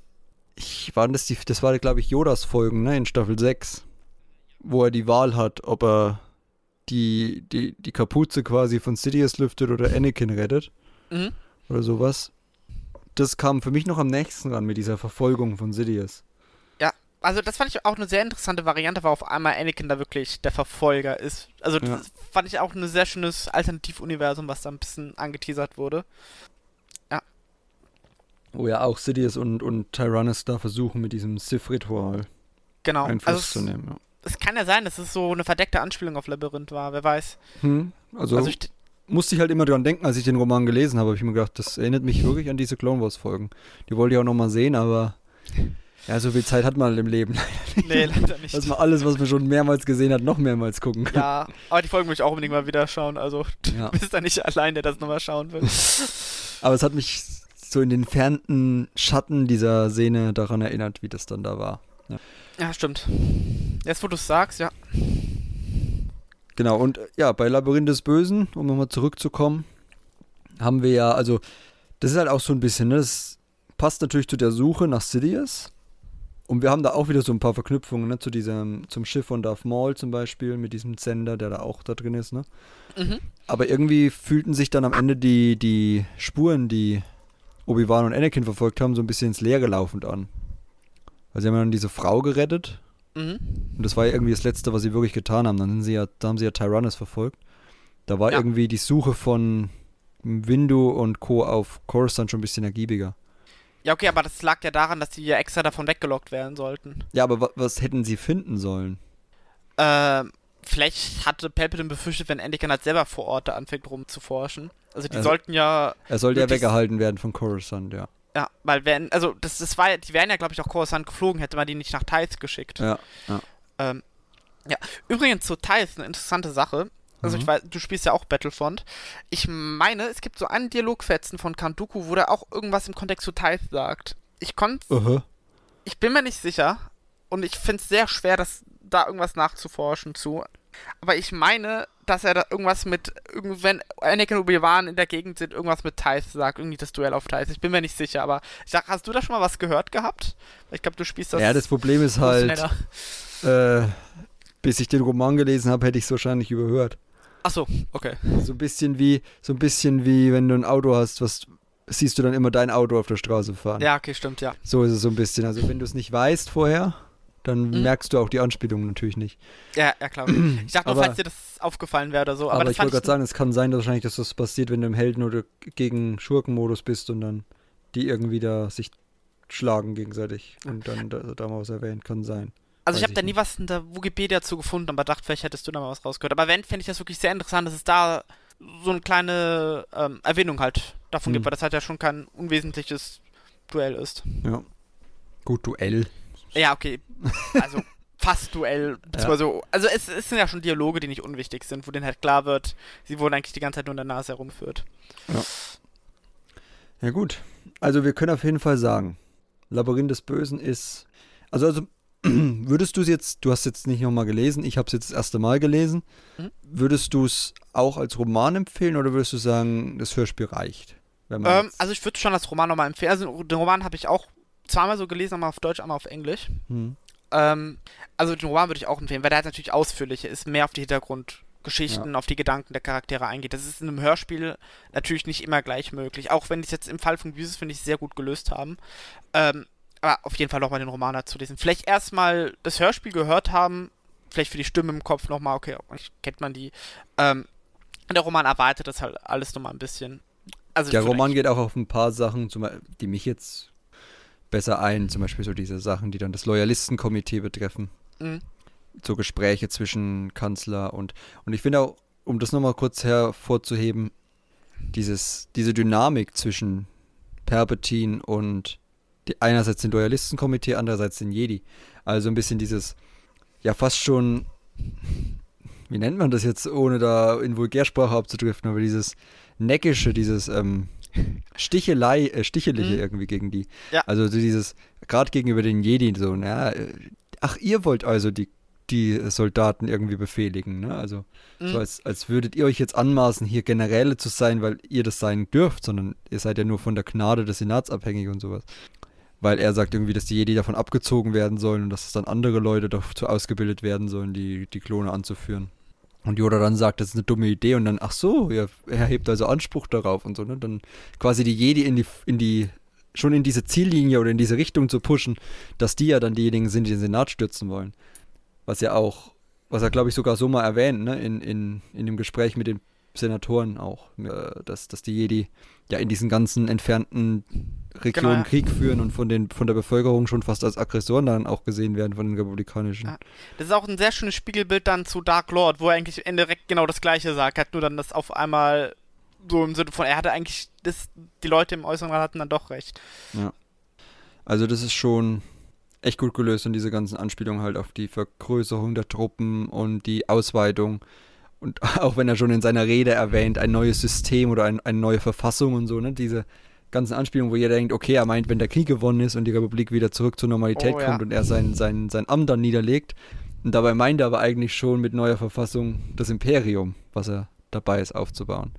ich, waren das die, das war glaube ich Yodas Folgen, ne, in Staffel 6, wo er die Wahl hat, ob er die, die, die Kapuze quasi von Sidious lüftet oder Anakin rettet Mhm. oder sowas. Das kam für mich noch am nächsten ran mit dieser Verfolgung von Sidious. Also das fand ich auch eine sehr interessante Variante, weil auf einmal Anakin da wirklich der Verfolger ist. Also das Ja. fand ich auch ein sehr schönes Alternativuniversum, was da ein bisschen angeteasert wurde. Wo ja auch Sidious und, und Tyrannus da versuchen, mit diesem Sith-Ritual Genau. Einfluss also zu nehmen. Ja. Es kann ja sein, dass es so eine verdeckte Anspielung auf Labyrinth war, wer weiß. Hm, also, Also ich, musste ich halt immer dran denken, als ich den Roman gelesen habe, habe ich mir gedacht, das erinnert mich wirklich an diese Clone Wars Folgen. Die wollte ich auch nochmal sehen, aber ja, so viel Zeit hat man im Leben. nee, leider nicht. (laughs) Dass man alles, was man schon mehrmals gesehen hat, noch mehrmals gucken kann. ja, aber die Folgen will ich auch unbedingt mal wieder schauen, also (laughs) Ja. du bist da nicht allein, der das nochmal schauen will. (laughs) Aber es hat mich so in den fernten Schatten dieser Szene daran erinnert, wie das dann da war. Ja, stimmt. Jetzt, wo du es sagst, ja. Genau, und äh, ja, bei Labyrinth des Bösen, um nochmal zurückzukommen, haben wir ja, also, das ist halt auch so ein bisschen, ne, das passt natürlich zu der Suche nach Sidious. Und wir haben da auch wieder so ein paar Verknüpfungen, ne, zu diesem, zum Schiff von Darth Maul zum Beispiel, mit diesem Sender, der da auch da drin ist, ne. Mhm. Aber irgendwie fühlten sich dann am Ende die, die Spuren, die Obi-Wan und Anakin verfolgt haben, so ein bisschen ins Leere laufend an. Weil sie haben ja dann diese Frau gerettet Mhm. und das war ja irgendwie das Letzte, was sie wirklich getan haben. Dann sind sie ja, da haben sie ja Tyrannus verfolgt. Da war Ja. irgendwie die Suche von Windu und Co. auf Coruscant schon ein bisschen ergiebiger. Ja, okay, aber das lag ja daran, dass die ja extra davon weggelockt werden sollten. Ja, aber wa was hätten sie finden sollen? Ähm, vielleicht hatte Palpatine befürchtet, wenn Anakin halt selber vor Ort da anfängt rumzuforschen. Also die Also- sollten ja, Er sollte ja weggehalten werden von Coruscant, ja. Ja, weil wenn, also das, das war ja, die wären ja, glaube ich, auch Coruscant geflogen, hätte man die nicht nach Thais geschickt. Ja, Ähm, ja, übrigens zu Thais eine interessante Sache. Also Mhm. ich weiß, du spielst ja auch Battlefront. Ich meine, es gibt so einen Dialogfetzen von Kanduku, wo der auch irgendwas im Kontext zu Thais sagt. Ich konnte, uh ich bin mir nicht sicher und ich finde es sehr schwer, das da irgendwas nachzuforschen zu. Aber ich meine, dass er da irgendwas mit, wenn Anakin und Obi-Wan in der Gegend sind, irgendwas mit Thais sagt, irgendwie das Duell auf Thais. Ich bin mir nicht sicher, aber ich sag, hast du da schon mal was gehört gehabt? Ich glaube, du spielst das. ja, das Problem ist halt, äh, bis ich den Roman gelesen habe, hätte ich es wahrscheinlich überhört. Achso, okay. So ein bisschen wie, so ein bisschen wie wenn du ein Auto hast, was siehst du dann immer dein Auto auf der Straße fahren. Ja, okay, stimmt, ja. So ist es so ein bisschen. Also wenn du es nicht weißt vorher, dann Mhm. merkst du auch die Anspielung natürlich nicht. Ja, ja, klar. Ich dachte nur, Aber- falls dir das aufgefallen wäre oder so. Aber, Aber, ich wollte gerade sagen, es kann sein, dass wahrscheinlich, dass das passiert, wenn du im Helden- oder gegen Schurkenmodus bist und dann die irgendwie da sich schlagen gegenseitig und dann da, da mal was erwähnt, kann sein. Also ich weiß habe ich da nie nicht. was in der Wikipedia zu gefunden, aber dachte, vielleicht hättest du da mal was rausgehört. Aber wenn, fände ich das wirklich sehr interessant, dass es da so eine kleine ähm, Erwähnung halt davon Hm. gibt, weil das halt ja schon kein unwesentliches Duell ist. Ja. Gut, Duell. Ja, okay. Also fast Duell. beziehungsweise- Also es, es sind ja schon Dialoge, die nicht unwichtig sind, wo denen halt klar wird, sie wurden eigentlich die ganze Zeit nur in der Nase herumgeführt. Ja gut. Also wir können auf jeden Fall sagen, Labyrinth des Bösen ist. Also, also (clears throat) würdest du es jetzt, du hast jetzt nicht nochmal gelesen, ich habe es jetzt das erste Mal gelesen. Mhm. Würdest du es auch als Roman empfehlen oder würdest du sagen, das Hörspiel reicht? Ähm, also ich würde schon das Roman nochmal empfehlen. Also den Roman habe ich auch zweimal so gelesen, einmal auf Deutsch, einmal auf Englisch. Hm. Ähm, also den Roman würde ich auch empfehlen, weil der halt natürlich ausführlicher ist, mehr auf die Hintergrundgeschichten, auf die Gedanken der Charaktere eingeht. Das ist in einem Hörspiel natürlich nicht immer gleich möglich, auch wenn die es jetzt im Fall von Büses, finde ich, sehr gut gelöst haben. Ähm, aber auf jeden Fall nochmal den Roman dazu lesen. Vielleicht erstmal das Hörspiel gehört haben, vielleicht für die Stimme im Kopf nochmal, okay, kennt man die. Ähm, der Roman erweitert das halt alles nochmal ein bisschen. Also Der Roman geht auch auf ein paar Sachen, die mich jetzt besser ein, zum Beispiel so diese Sachen, die dann das Loyalistenkomitee betreffen. Mhm. So Gespräche zwischen Kanzler und und ich finde auch, um das nochmal kurz hervorzuheben, dieses, diese Dynamik zwischen Palpatine und die, einerseits den Loyalistenkomitee, andererseits den Jedi. Also ein bisschen dieses, ja fast schon, wie nennt man das jetzt, ohne da in Vulgärsprache abzudriften, aber dieses Neckische, dieses ähm, Stichelei, äh, Sticheliche Mhm. irgendwie gegen die. Ja. Also so dieses, gerade gegenüber den Jedi, so, na, ach, ihr wollt also die, die Soldaten irgendwie befehligen, ne? Also Mhm. so als, als würdet ihr euch jetzt anmaßen, hier Generäle zu sein, weil ihr das sein dürft, sondern ihr seid ja nur von der Gnade des Senats abhängig und sowas. Weil er sagt irgendwie, dass die Jedi davon abgezogen werden sollen und dass es dann andere Leute dazu ausgebildet werden sollen, die, die Klone anzuführen. Und Yoda dann sagt, das ist eine dumme Idee und dann, ach so, ja, er hebt also Anspruch darauf und so, ne? Dann quasi die Jedi in die, in die, schon in diese Ziellinie oder in diese Richtung zu pushen, dass die ja dann diejenigen sind, die den Senat stürzen wollen. Was ja auch, was er glaube ich sogar so mal erwähnt, ne, in, in, in dem Gespräch mit den Senatoren auch, äh, dass, dass die Jedi ja in diesen ganzen entfernten Regionen Genau, ja. Krieg führen und von, den, von der Bevölkerung schon fast als Aggressoren dann auch gesehen werden von den republikanischen. Ja. Das ist auch ein sehr schönes Spiegelbild dann zu Dark Lord, wo er eigentlich im Endeffekt genau das gleiche sagt, hat nur dann das auf einmal so im Sinne von, er hatte eigentlich, das, die Leute im Äußeren Rat hatten dann doch recht. Also das ist schon echt gut gelöst und diese ganzen Anspielungen halt auf die Vergrößerung der Truppen und die Ausweitung. Und (laughs) auch wenn er schon in seiner Rede erwähnt, ein neues System oder ein, eine neue Verfassung und so, ne? Diese ganzen Anspielungen, wo jeder denkt, okay, er meint, wenn der Krieg gewonnen ist und die Republik wieder zurück zur Normalität Oh, ja. kommt und er sein, sein, sein Amt dann niederlegt, Und dabei meint er aber eigentlich schon mit neuer Verfassung das Imperium, was er dabei ist aufzubauen.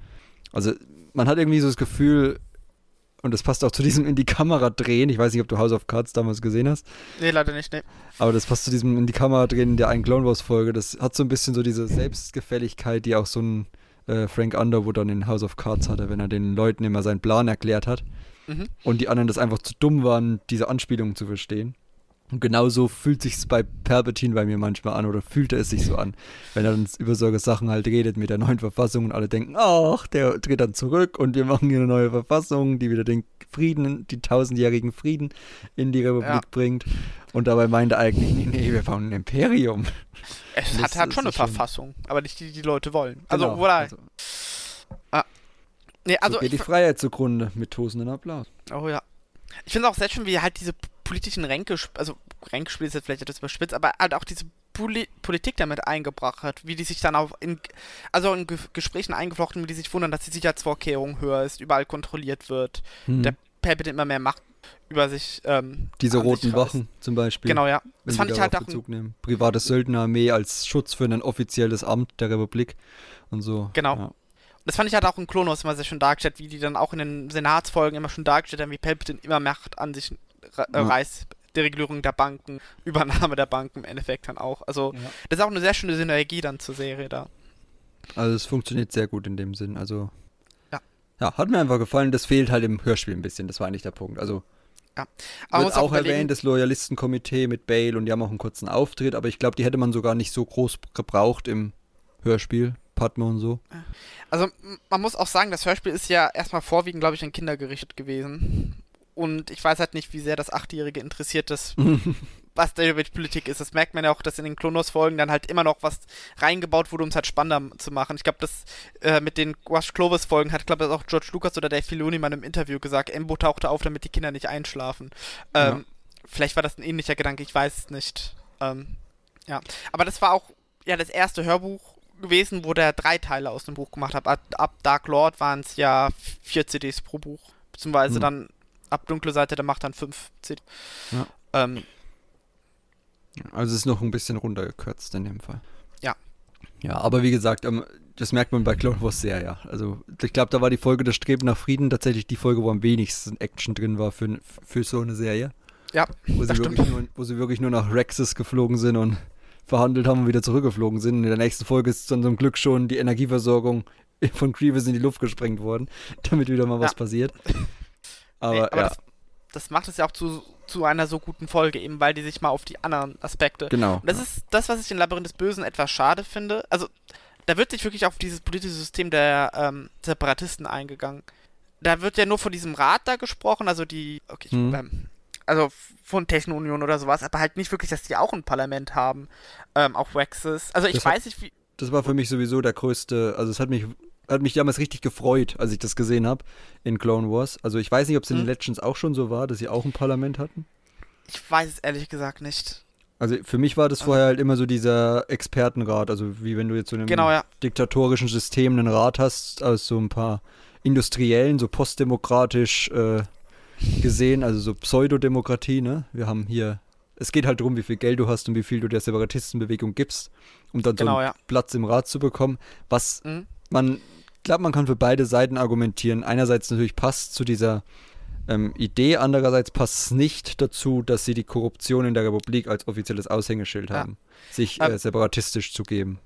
Also man hat irgendwie so das Gefühl, und das passt auch zu diesem in die Kamera drehen. Ich weiß nicht, ob du House of Cards damals gesehen hast. Nee, leider nicht, nee. Aber das passt zu diesem in die Kamera drehen der einen Clone Wars Folge. Das hat so ein bisschen so diese Selbstgefälligkeit, die auch so ein äh, Frank Underwood dann in House of Cards hatte, wenn er den Leuten immer seinen Plan erklärt hat. Mhm. Und die anderen das einfach zu dumm waren, diese Anspielungen zu verstehen. Und genauso fühlt sich's bei Palpatine bei mir manchmal an oder fühlte es sich so an, wenn er dann über solche Sachen halt redet mit der neuen Verfassung und alle denken, ach, der dreht dann zurück und wir machen hier eine neue Verfassung, die wieder den Frieden, die tausendjährigen Frieden in die Republik Ja. bringt. Und dabei meint er eigentlich, nee, nee, wir bauen ein Imperium. Es Das hat ist schon eine schon- Verfassung, aber nicht die, die die Leute wollen. Also, Genau, oder? also, nee, so also geht ich, die Freiheit zugrunde mit tosenden Applaus. Oh ja. Ich finde auch sehr schön, wie halt diese politischen Ränke, also Ränkespiel ist jetzt vielleicht etwas überspitzt, aber halt auch diese Poli Politik damit eingebracht hat, wie die sich dann auch in, also in Ge Gesprächen eingeflochten, wie die sich wundern, dass die Sicherheitsvorkehrung höher ist, überall kontrolliert wird, Hm. der Palpatine immer mehr Macht über sich, ähm, Diese roten. Wachen zum Beispiel. Genau, ja. Das fand ich halt auch, Bezug nehmen. Private Söldnerarmee als Schutz für ein offizielles Amt der Republik und so. Genau. Ja. das fand ich halt auch in Wars immer sehr schön dargestellt, wie die dann auch in den Senatsfolgen immer schon dargestellt haben, wie Palpatine immer Macht an sich Ja. reißt. Deregulierung der Banken, Übernahme der Banken im Endeffekt dann auch. Also, Ja. das ist auch eine sehr schöne Synergie dann zur Serie da. Also es funktioniert sehr gut in dem Sinn. Also Ja. ja, hat mir einfach gefallen. Das fehlt halt im Hörspiel ein bisschen. Das war eigentlich der Punkt. Also Aber man wird auch, überlegen- erwähnt, das Loyalistenkomitee mit Bale und die haben auch einen kurzen Auftritt, aber ich glaube, die hätte man sogar nicht so groß gebraucht im Hörspiel. Padme und so. Also man muss auch sagen, das Hörspiel ist ja erstmal vorwiegend, glaube ich, an Kinder gerichtet gewesen. Und ich weiß halt nicht, wie sehr das Achtjährige interessiert ist, (laughs) was mit Politik ist. Das merkt man ja auch, dass in den Klonos-Folgen dann halt immer noch was reingebaut wurde, um es halt spannender zu machen. Ich glaube, das äh, mit den Wash Clovis-Folgen hat, glaube ich, auch George Lucas oder Dave Filoni mal in einem Interview gesagt, Embo tauchte auf, damit die Kinder nicht einschlafen. Ähm, Vielleicht war das ein ähnlicher Gedanke, ich weiß es nicht. Ähm, ja, aber das war auch ja das erste Hörbuch gewesen, wo der drei Teile aus dem Buch gemacht hat. Ab, ab Dark Lord waren es ja vier CDs pro Buch, beziehungsweise Hm. dann ab Dunkle Seite der Macht dann fünf CDs. Ja. Ähm, Also es ist noch ein bisschen runtergekürzt in dem Fall. Ja. Ja, aber wie gesagt, ähm, das merkt man bei Clone Wars sehr, ja. Also ich glaube, da war die Folge Das Streben nach Frieden tatsächlich die Folge, wo am wenigsten Action drin war für, für so eine Serie. ja, Wo sie, wirklich nur, wo sie wirklich nur nach Rexes geflogen sind und verhandelt haben und wieder zurückgeflogen sind. Und in der nächsten Folge ist dann zum Glück schon die Energieversorgung (laughs) von Grievous in die Luft gesprengt worden, damit wieder mal was Ja. passiert. Aber, Nee, aber ja, das, das macht es ja auch zu, zu einer so guten Folge, eben weil die sich mal auf die anderen Aspekte genau. Und das ist das, was ich in Labyrinth des Bösen etwas schade finde. Also, da wird sich wirklich auf dieses politische System der ähm, Separatisten eingegangen. Da wird ja nur von diesem Rat da gesprochen, also die, okay, ich, Mhm. ähm, also von Techno-Union oder sowas, aber halt nicht wirklich, dass die auch ein Parlament haben, ähm, auch Waxes. Also ich Das hat- weiß nicht, wie, das war für mich sowieso der größte, also es hat mich, hat mich damals richtig gefreut, als ich das gesehen habe in Clone Wars. Also ich weiß nicht, ob es in den Hm. Legends auch schon so war, dass sie auch ein Parlament hatten. ich weiß es ehrlich gesagt nicht. Also für mich war das vorher halt immer so dieser Expertenrat, also wie wenn du jetzt so in einem Genau, ja. diktatorischen System einen Rat hast, aus so ein paar Industriellen, so postdemokratisch äh, gesehen, also so Pseudodemokratie, ne? Wir haben hier, es geht halt darum, wie viel Geld du hast und wie viel du der Separatistenbewegung gibst, um dann so Genau, einen ja. Platz im Rat zu bekommen, was Mhm. man, ich glaube, man kann für beide Seiten argumentieren. Einerseits natürlich passt zu dieser ähm, Idee, andererseits passt es nicht dazu, dass sie die Korruption in der Republik als offizielles Aushängeschild Ja. haben, sich Ähm, äh, separatistisch zu geben.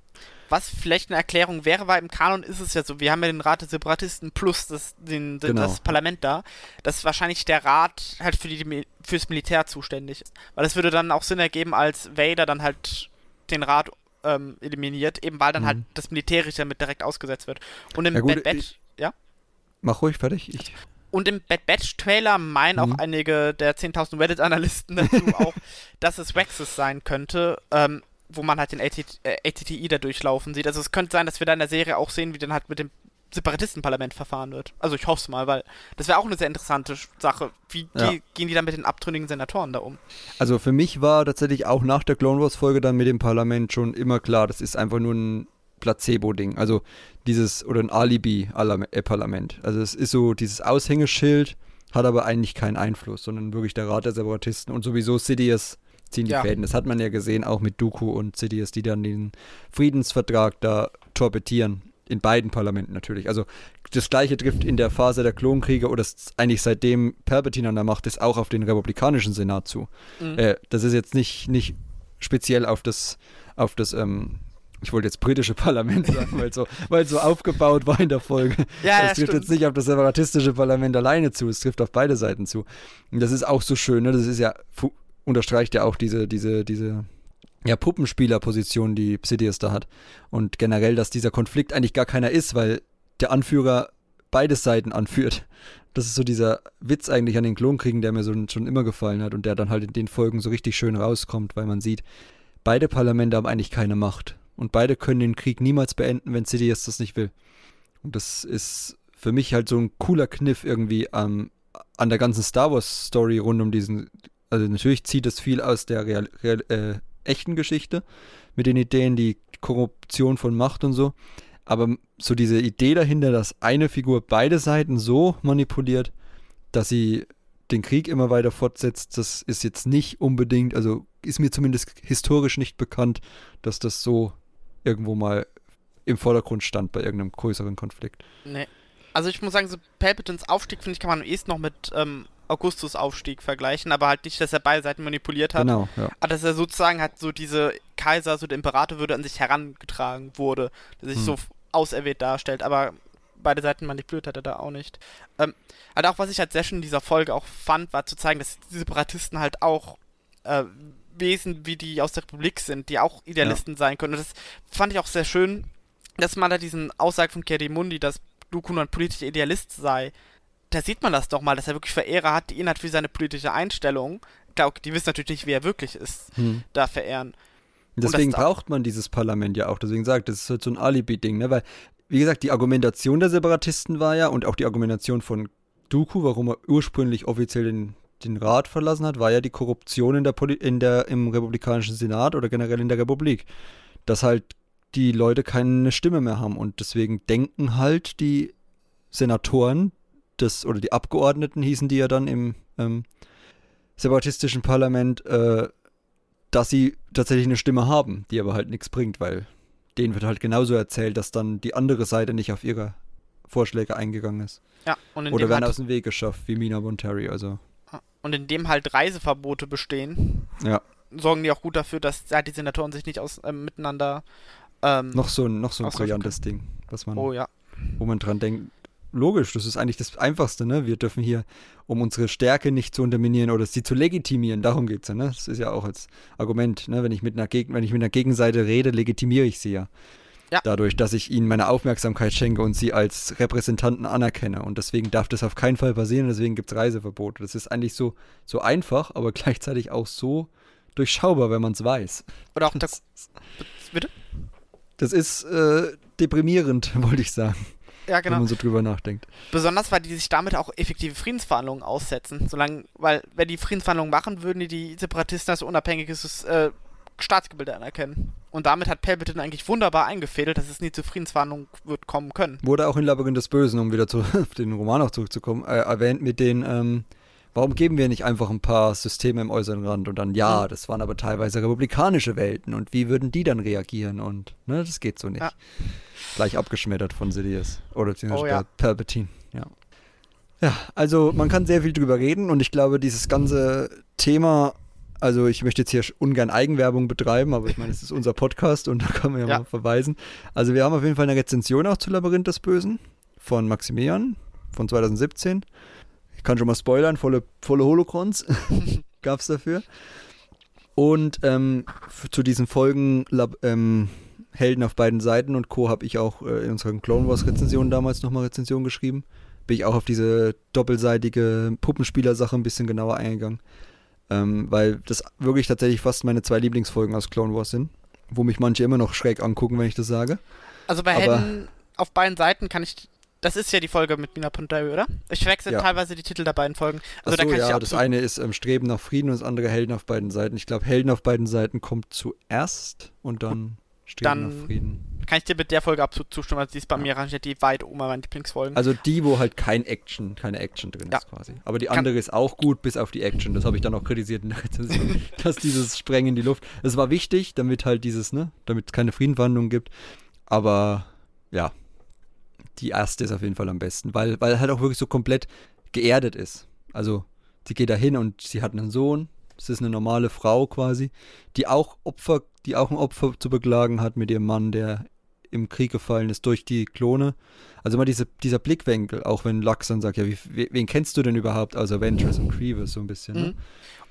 Was vielleicht eine Erklärung wäre, weil im Kanon ist es ja so, wir haben ja den Rat der Separatisten plus das, den, den, Genau. das Parlament da, dass wahrscheinlich der Rat halt für die, fürs Militär zuständig ist. Weil es würde dann auch Sinn ergeben, als Vader dann halt den Rat ähm, eliminiert, eben weil dann Mhm. halt das Militärische damit direkt ausgesetzt wird. Und im Ja gut, Bad Batch, ja? Mach ruhig fertig. Ich, Und im Bad Batch Trailer meinen Mhm. auch einige der 10.000 Reddit-Analysten dazu (laughs) auch, dass es Waxes sein könnte, ähm, wo man halt den AT, äh, ATTI da durchlaufen sieht. Also es könnte sein, dass wir da in der Serie auch sehen, wie dann halt mit dem Separatistenparlament verfahren wird. Also ich hoffe es mal, weil das wäre auch eine sehr interessante Sache. Wie Ja. ge- gehen die dann mit den abtrünnigen Senatoren da um? also für mich war tatsächlich auch nach der Clone Wars Folge dann mit dem Parlament schon immer klar, das ist einfach nur ein Placebo-Ding. Also dieses, oder ein Alibi-Parlament. Also es ist so dieses Aushängeschild, hat aber eigentlich keinen Einfluss, sondern wirklich der Rat der Separatisten und sowieso Sidious ziehen die Ja. Fäden. Das hat man ja gesehen, auch mit Dooku und Sidious, die dann den Friedensvertrag da torpedieren. In beiden Parlamenten natürlich. Also das gleiche trifft in der Phase der Klonkriege oder eigentlich seitdem Palpatine an der Macht ist, auch auf den republikanischen Senat zu. Mhm. Äh, das ist jetzt nicht, nicht speziell auf das, auf das, ähm, ich wollte jetzt britische (laughs) Parlament sagen, weil so, weil so aufgebaut war in der Folge. Ja, das trifft stimmt. jetzt nicht auf das separatistische Parlament alleine zu, es trifft auf beide Seiten zu. Und das ist auch so schön, ne? Das ist ja, unterstreicht ja auch diese, diese, diese ja, Puppenspielerposition, die Sidious da hat. Und generell, dass dieser Konflikt eigentlich gar keiner ist, weil der Anführer beide Seiten anführt. Das ist so dieser Witz eigentlich an den Klonkriegen, der mir so schon immer gefallen hat und der dann halt in den Folgen so richtig schön rauskommt, weil man sieht, beide Parlamente haben eigentlich keine Macht. Und beide können den Krieg niemals beenden, wenn Sidious das nicht will. Und das ist für mich halt so ein cooler Kniff irgendwie ähm, an der ganzen Star Wars Story rund um diesen. Also natürlich zieht es viel aus der real, real, äh, echten Geschichte mit den Ideen, die Korruption von Macht und so. Aber so diese Idee dahinter, dass eine Figur beide Seiten so manipuliert, dass sie den Krieg immer weiter fortsetzt, das ist jetzt nicht unbedingt, also ist mir zumindest historisch nicht bekannt, dass das so irgendwo mal im Vordergrund stand bei irgendeinem größeren Konflikt. Nee. Also ich muss sagen, so Palpatines Aufstieg, finde ich, kann man am noch mit ähm, Augustus Aufstieg vergleichen, aber halt nicht, dass er beide Seiten manipuliert hat. Genau, ja. Aber dass er sozusagen hat so diese Kaiser, so der Imperator würde an sich herangetragen wurde, der sich Hm. so auserwählt darstellt, aber beide Seiten manipuliert hat er da auch nicht. Ähm, halt auch, was ich halt sehr schön in dieser Folge auch fand, war zu zeigen, dass die Separatisten halt auch äh, Wesen wie die aus der Republik sind, die auch Idealisten sein können. Und das fand ich auch sehr schön, dass man da diesen Aussage von Mundi, dass Dooku nur ein politischer Idealist sei, da sieht man das doch mal, dass er wirklich Verehrer hat, die ihn halt für seine politische Einstellung, okay, die wissen natürlich nicht, wie er wirklich ist, Hm. da verehren. Deswegen braucht man dieses Parlament ja auch. Deswegen sagt, das ist halt so ein Alibi-Ding, ne? Weil, wie gesagt, die Argumentation der Separatisten war ja und auch die Argumentation von Dooku, warum er ursprünglich offiziell den, den Rat verlassen hat, war ja die Korruption in der, Poli in der im republikanischen Senat oder generell in der Republik. Dass halt die Leute keine Stimme mehr haben und deswegen denken halt die Senatoren das, oder die Abgeordneten hießen die ja dann im ähm, separatistischen Parlament, äh, dass sie tatsächlich eine Stimme haben, die aber halt nichts bringt, weil denen wird halt genauso erzählt, dass dann die andere Seite nicht auf ihre Vorschläge eingegangen ist. Ja, und in, Oder werden halt, aus dem Weg geschafft, wie Mina Montari. Also, und in dem halt Reiseverbote bestehen, ja, sorgen die auch gut dafür, dass ja, die Senatoren sich nicht aus, ähm, miteinander. Ähm, noch so ein, noch so ein brillantes Ding, was man, oh ja. wo man dran denkt. Logisch, das ist eigentlich das Einfachste, ne? Wir dürfen hier, um unsere Stärke nicht zu unterminieren oder sie zu legitimieren, darum geht es ja, ne? Das ist ja auch als Argument, ne? Wenn ich mit einer, Geg wenn ich mit einer Gegenseite rede, legitimiere ich sie ja. Ja. Dadurch, dass ich ihnen meine Aufmerksamkeit schenke und sie als Repräsentanten anerkenne. Und deswegen darf das auf keinen Fall passieren, deswegen gibt es Reiseverbote. Das ist eigentlich so, so einfach, aber (laughs) gleichzeitig auch so durchschaubar, wenn man es weiß. Oder auch (laughs) Das, bitte? das ist äh, deprimierend, (laughs) wollte ich sagen, Ja, wenn genau. man so drüber nachdenkt. Besonders, weil die sich damit auch effektive Friedensverhandlungen aussetzen. Solange, weil, wenn die Friedensverhandlungen machen, würden die die Separatisten als unabhängiges äh, Staatsgebilde anerkennen. Und damit hat Palpatine eigentlich wunderbar eingefädelt, dass es nie zu Friedensverhandlungen wird kommen können. Wurde auch in Labyrinth des Bösen, um wieder zu, (laughs) auf den Roman auch zurückzukommen, äh, erwähnt mit den, ähm, warum geben wir nicht einfach ein paar Systeme im äußeren Rand und dann, ja, das waren aber teilweise republikanische Welten und wie würden die dann reagieren und, ne, das geht so nicht. Ja. Gleich abgeschmettert von Sidious oder beziehungsweise Oh ja. Palpatine, ja. Ja, also man kann sehr viel drüber reden und ich glaube, dieses ganze Thema, also ich möchte jetzt hier ungern Eigenwerbung betreiben, aber ich meine, es ist unser Podcast und da kann man ja, Ja. mal verweisen. Also wir haben auf jeden Fall eine Rezension auch zu Labyrinth des Bösen von Maximilian von 2017. Ich kann schon mal spoilern, volle, volle Holocrons (laughs) gab es dafür. Und ähm, zu diesen Folgen ähm, Helden auf beiden Seiten und Co. habe ich auch äh, in unseren Clone Wars Rezensionen damals nochmal Rezension geschrieben. Bin ich auch auf diese doppelseitige Puppenspieler-Sache ein bisschen genauer eingegangen. Ähm, weil das wirklich tatsächlich fast meine zwei Lieblingsfolgen aus Clone Wars sind. Wo mich manche immer noch schräg angucken, wenn ich das sage. Also bei Aber- Helden auf beiden Seiten kann ich. Das ist ja die Folge mit Mina Pontari, oder? Ich verwechsel Ja. teilweise die Titel der beiden Folgen. Also Ach da kann ja, das eine ist ähm, Streben nach Frieden und das andere Helden auf beiden Seiten. Ich glaube, Helden auf beiden Seiten kommt zuerst und dann Streben Dann- nach Frieden. Kann ich dir mit der Folge absolut zustimmen, also die ist bei mir rangiert die weit oben meine Lieblingsfolgen. Also die, wo halt kein Action, keine Action drin Ja. ist quasi. Aber die Kann- andere ist auch gut, bis auf die Action. Das habe ich dann auch kritisiert in der Rezension, (laughs) dass dieses Sprengen in die Luft. Es war wichtig, damit halt dieses, ne, damit es keine Friedenverhandlungen gibt. Aber ja, die erste ist auf jeden Fall am besten, weil, weil halt auch wirklich so komplett geerdet ist. Also sie geht da hin und sie hat einen Sohn. Es ist eine normale Frau quasi, die auch Opfer, die auch ein Opfer zu beklagen hat mit ihrem Mann, der im Krieg gefallen ist durch die Klone. Also immer diese, dieser Blickwinkel, auch wenn Lux dann sagt, ja, wie, we- wen kennst du denn überhaupt außer Ventress und Grievous so ein bisschen, ne? Mhm.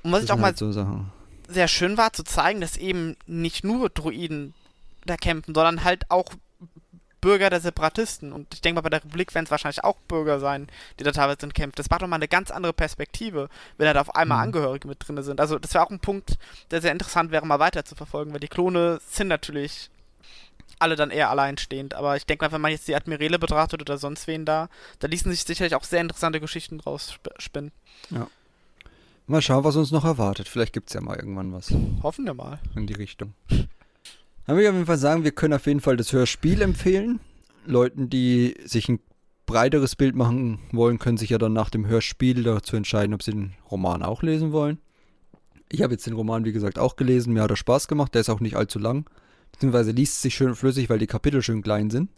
Und was Das ich auch sind mal halt so Sachen. sehr schön war, zu zeigen, dass eben nicht nur Druiden da kämpfen, sondern halt auch Bürger der Separatisten. Und ich denke mal, bei der Republik werden es wahrscheinlich auch Bürger sein, die da teilweise sind, kämpfen. Das macht doch mal eine ganz andere Perspektive, wenn da auf einmal Mhm. Angehörige mit drin sind. Also das wäre auch ein Punkt, der sehr interessant wäre, mal weiter zu verfolgen, weil die Klone sind natürlich alle dann eher alleinstehend. Aber ich denke mal, wenn man jetzt die Admirale betrachtet oder sonst wen da, da ließen sich sicherlich auch sehr interessante Geschichten draus sp- spinnen. Mal schauen, was uns noch erwartet. Vielleicht gibt es ja mal irgendwann was Hoffen wir mal. in die Richtung. Dann will ich auf jeden Fall sagen, wir können auf jeden Fall das Hörspiel empfehlen. Leuten, die sich ein breiteres Bild machen wollen, können sich ja dann nach dem Hörspiel dazu entscheiden, ob sie den Roman auch lesen wollen. Ich habe jetzt den Roman, wie gesagt, auch gelesen. Mir hat er Spaß gemacht. Der ist auch nicht allzu lang. Beziehungsweise liest sich schön flüssig, weil die Kapitel schön klein sind.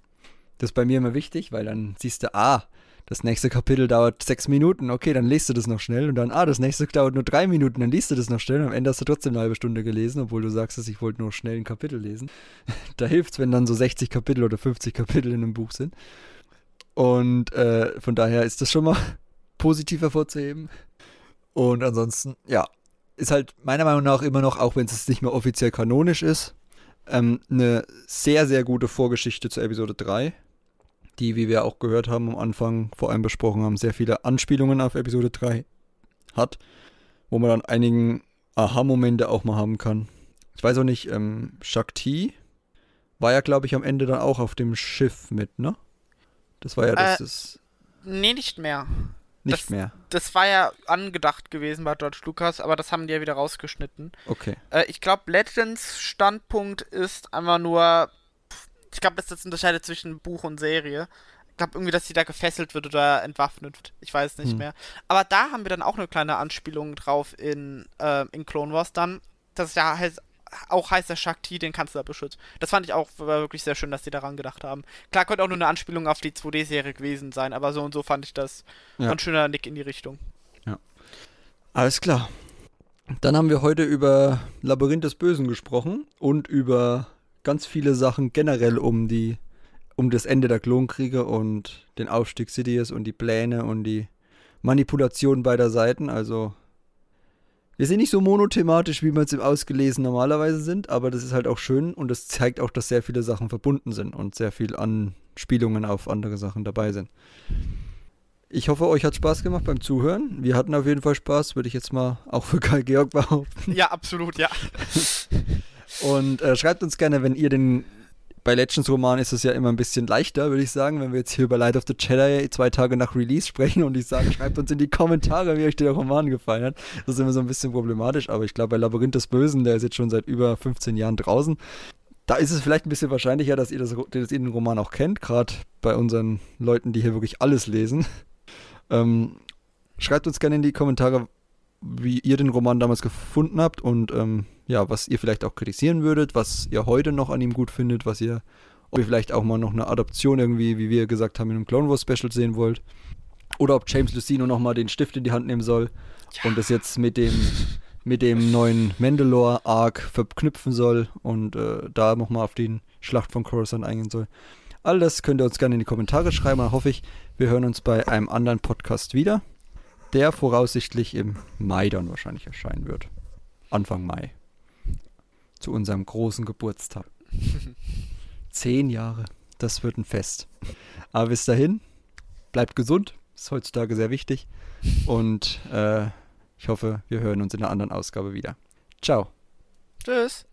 Das ist bei mir immer wichtig, weil dann siehst du, ah, das nächste Kapitel dauert sechs Minuten, okay, dann liest du das noch schnell und dann, ah, das nächste dauert nur drei Minuten, dann liest du das noch schnell und am Ende hast du trotzdem eine halbe Stunde gelesen, obwohl du sagst, dass ich wollte nur schnell ein Kapitel lesen. (laughs) da hilft's, wenn dann so 60 Kapitel oder 50 Kapitel in einem Buch sind. Und äh, von daher ist das schon mal (laughs) positiv hervorzuheben. Und ansonsten, ja, ist halt meiner Meinung nach immer noch, auch wenn es nicht mehr offiziell kanonisch ist, ähm, eine sehr, sehr gute Vorgeschichte zur Episode 3 die, wie wir auch gehört haben am Anfang, vor allem besprochen haben, sehr viele Anspielungen auf Episode 3 hat, wo man dann einigen Aha-Momente auch mal haben kann. Ich weiß auch nicht, ähm, Shakti war ja, glaube ich, am Ende dann auch auf dem Schiff mit, ne? Das war ja das, Äh, das Nee, nicht mehr. nicht das- mehr. Das war ja angedacht gewesen bei George Lucas, aber das haben die ja wieder rausgeschnitten. Okay. Äh, ich glaube, Legends Standpunkt ist einfach nur. Ich glaube, das unterscheidet zwischen Buch und Serie. Ich glaube irgendwie, dass sie da gefesselt wird oder entwaffnet. Ich weiß nicht Hm. mehr. Aber da haben wir dann auch eine kleine Anspielung drauf in, äh, in Clone Wars dann. Das ja heißt, auch heißt der Shakti den Kanzler beschützt. Das fand ich auch wirklich sehr schön, dass die daran gedacht haben. Klar, könnte auch nur eine Anspielung auf die 2D-Serie gewesen sein, aber so und so fand ich das Ja. ein schöner Nick in die Richtung. Alles klar. Dann haben wir heute über Labyrinth des Bösen gesprochen und über ganz viele Sachen generell um die um das Ende der Klonkriege und den Aufstieg Sidious und die Pläne und die Manipulation beider Seiten. Also wir sind nicht so monothematisch, wie wir es im Ausgelesen normalerweise sind, aber das ist halt auch schön und es zeigt auch, dass sehr viele Sachen verbunden sind und sehr viel Anspielungen auf andere Sachen dabei sind. Ich hoffe, euch hat Spaß gemacht beim Zuhören. Wir hatten auf jeden Fall Spaß, würde ich jetzt mal auch für Karl Georg behaupten. Ja, absolut, ja. (laughs) Und äh, schreibt uns gerne, wenn ihr den. Bei Legends Roman ist es ja immer ein bisschen leichter, würde ich sagen, wenn wir jetzt hier über Light of the Jedi zwei Tage nach Release sprechen und ich sage, schreibt uns in die Kommentare, wie euch der Roman gefallen hat. Das ist immer so ein bisschen problematisch, aber ich glaube, bei Labyrinth des Bösen, der ist jetzt schon seit über 15 Jahren draußen. Da ist es vielleicht ein bisschen wahrscheinlicher, dass ihr, das, dass ihr den Roman auch kennt, gerade bei unseren Leuten, die hier wirklich alles lesen. Ähm, schreibt uns gerne in die Kommentare, wie ihr den Roman damals gefunden habt und ähm, ja, was ihr vielleicht auch kritisieren würdet, was ihr heute noch an ihm gut findet, was ihr, ob ihr vielleicht auch mal noch eine Adaption irgendwie, wie wir gesagt haben, in einem Clone Wars Special sehen wollt. Oder ob James Lucino nochmal den Stift in die Hand nehmen soll und das jetzt mit dem, mit dem neuen Mandalore-Arc verknüpfen soll und äh, da nochmal auf die Schlacht von Coruscant eingehen soll. All das könnt ihr uns gerne in die Kommentare schreiben. Dann hoffe ich, wir hören uns bei einem anderen Podcast wieder, der voraussichtlich im Mai dann wahrscheinlich erscheinen wird. Anfang Mai. Zu unserem großen Geburtstag. (laughs) Zehn Jahre. Das wird ein Fest. Aber bis dahin, bleibt gesund. Ist heutzutage sehr wichtig. Und äh, ich hoffe, wir hören uns in einer anderen Ausgabe wieder. Ciao. Tschüss.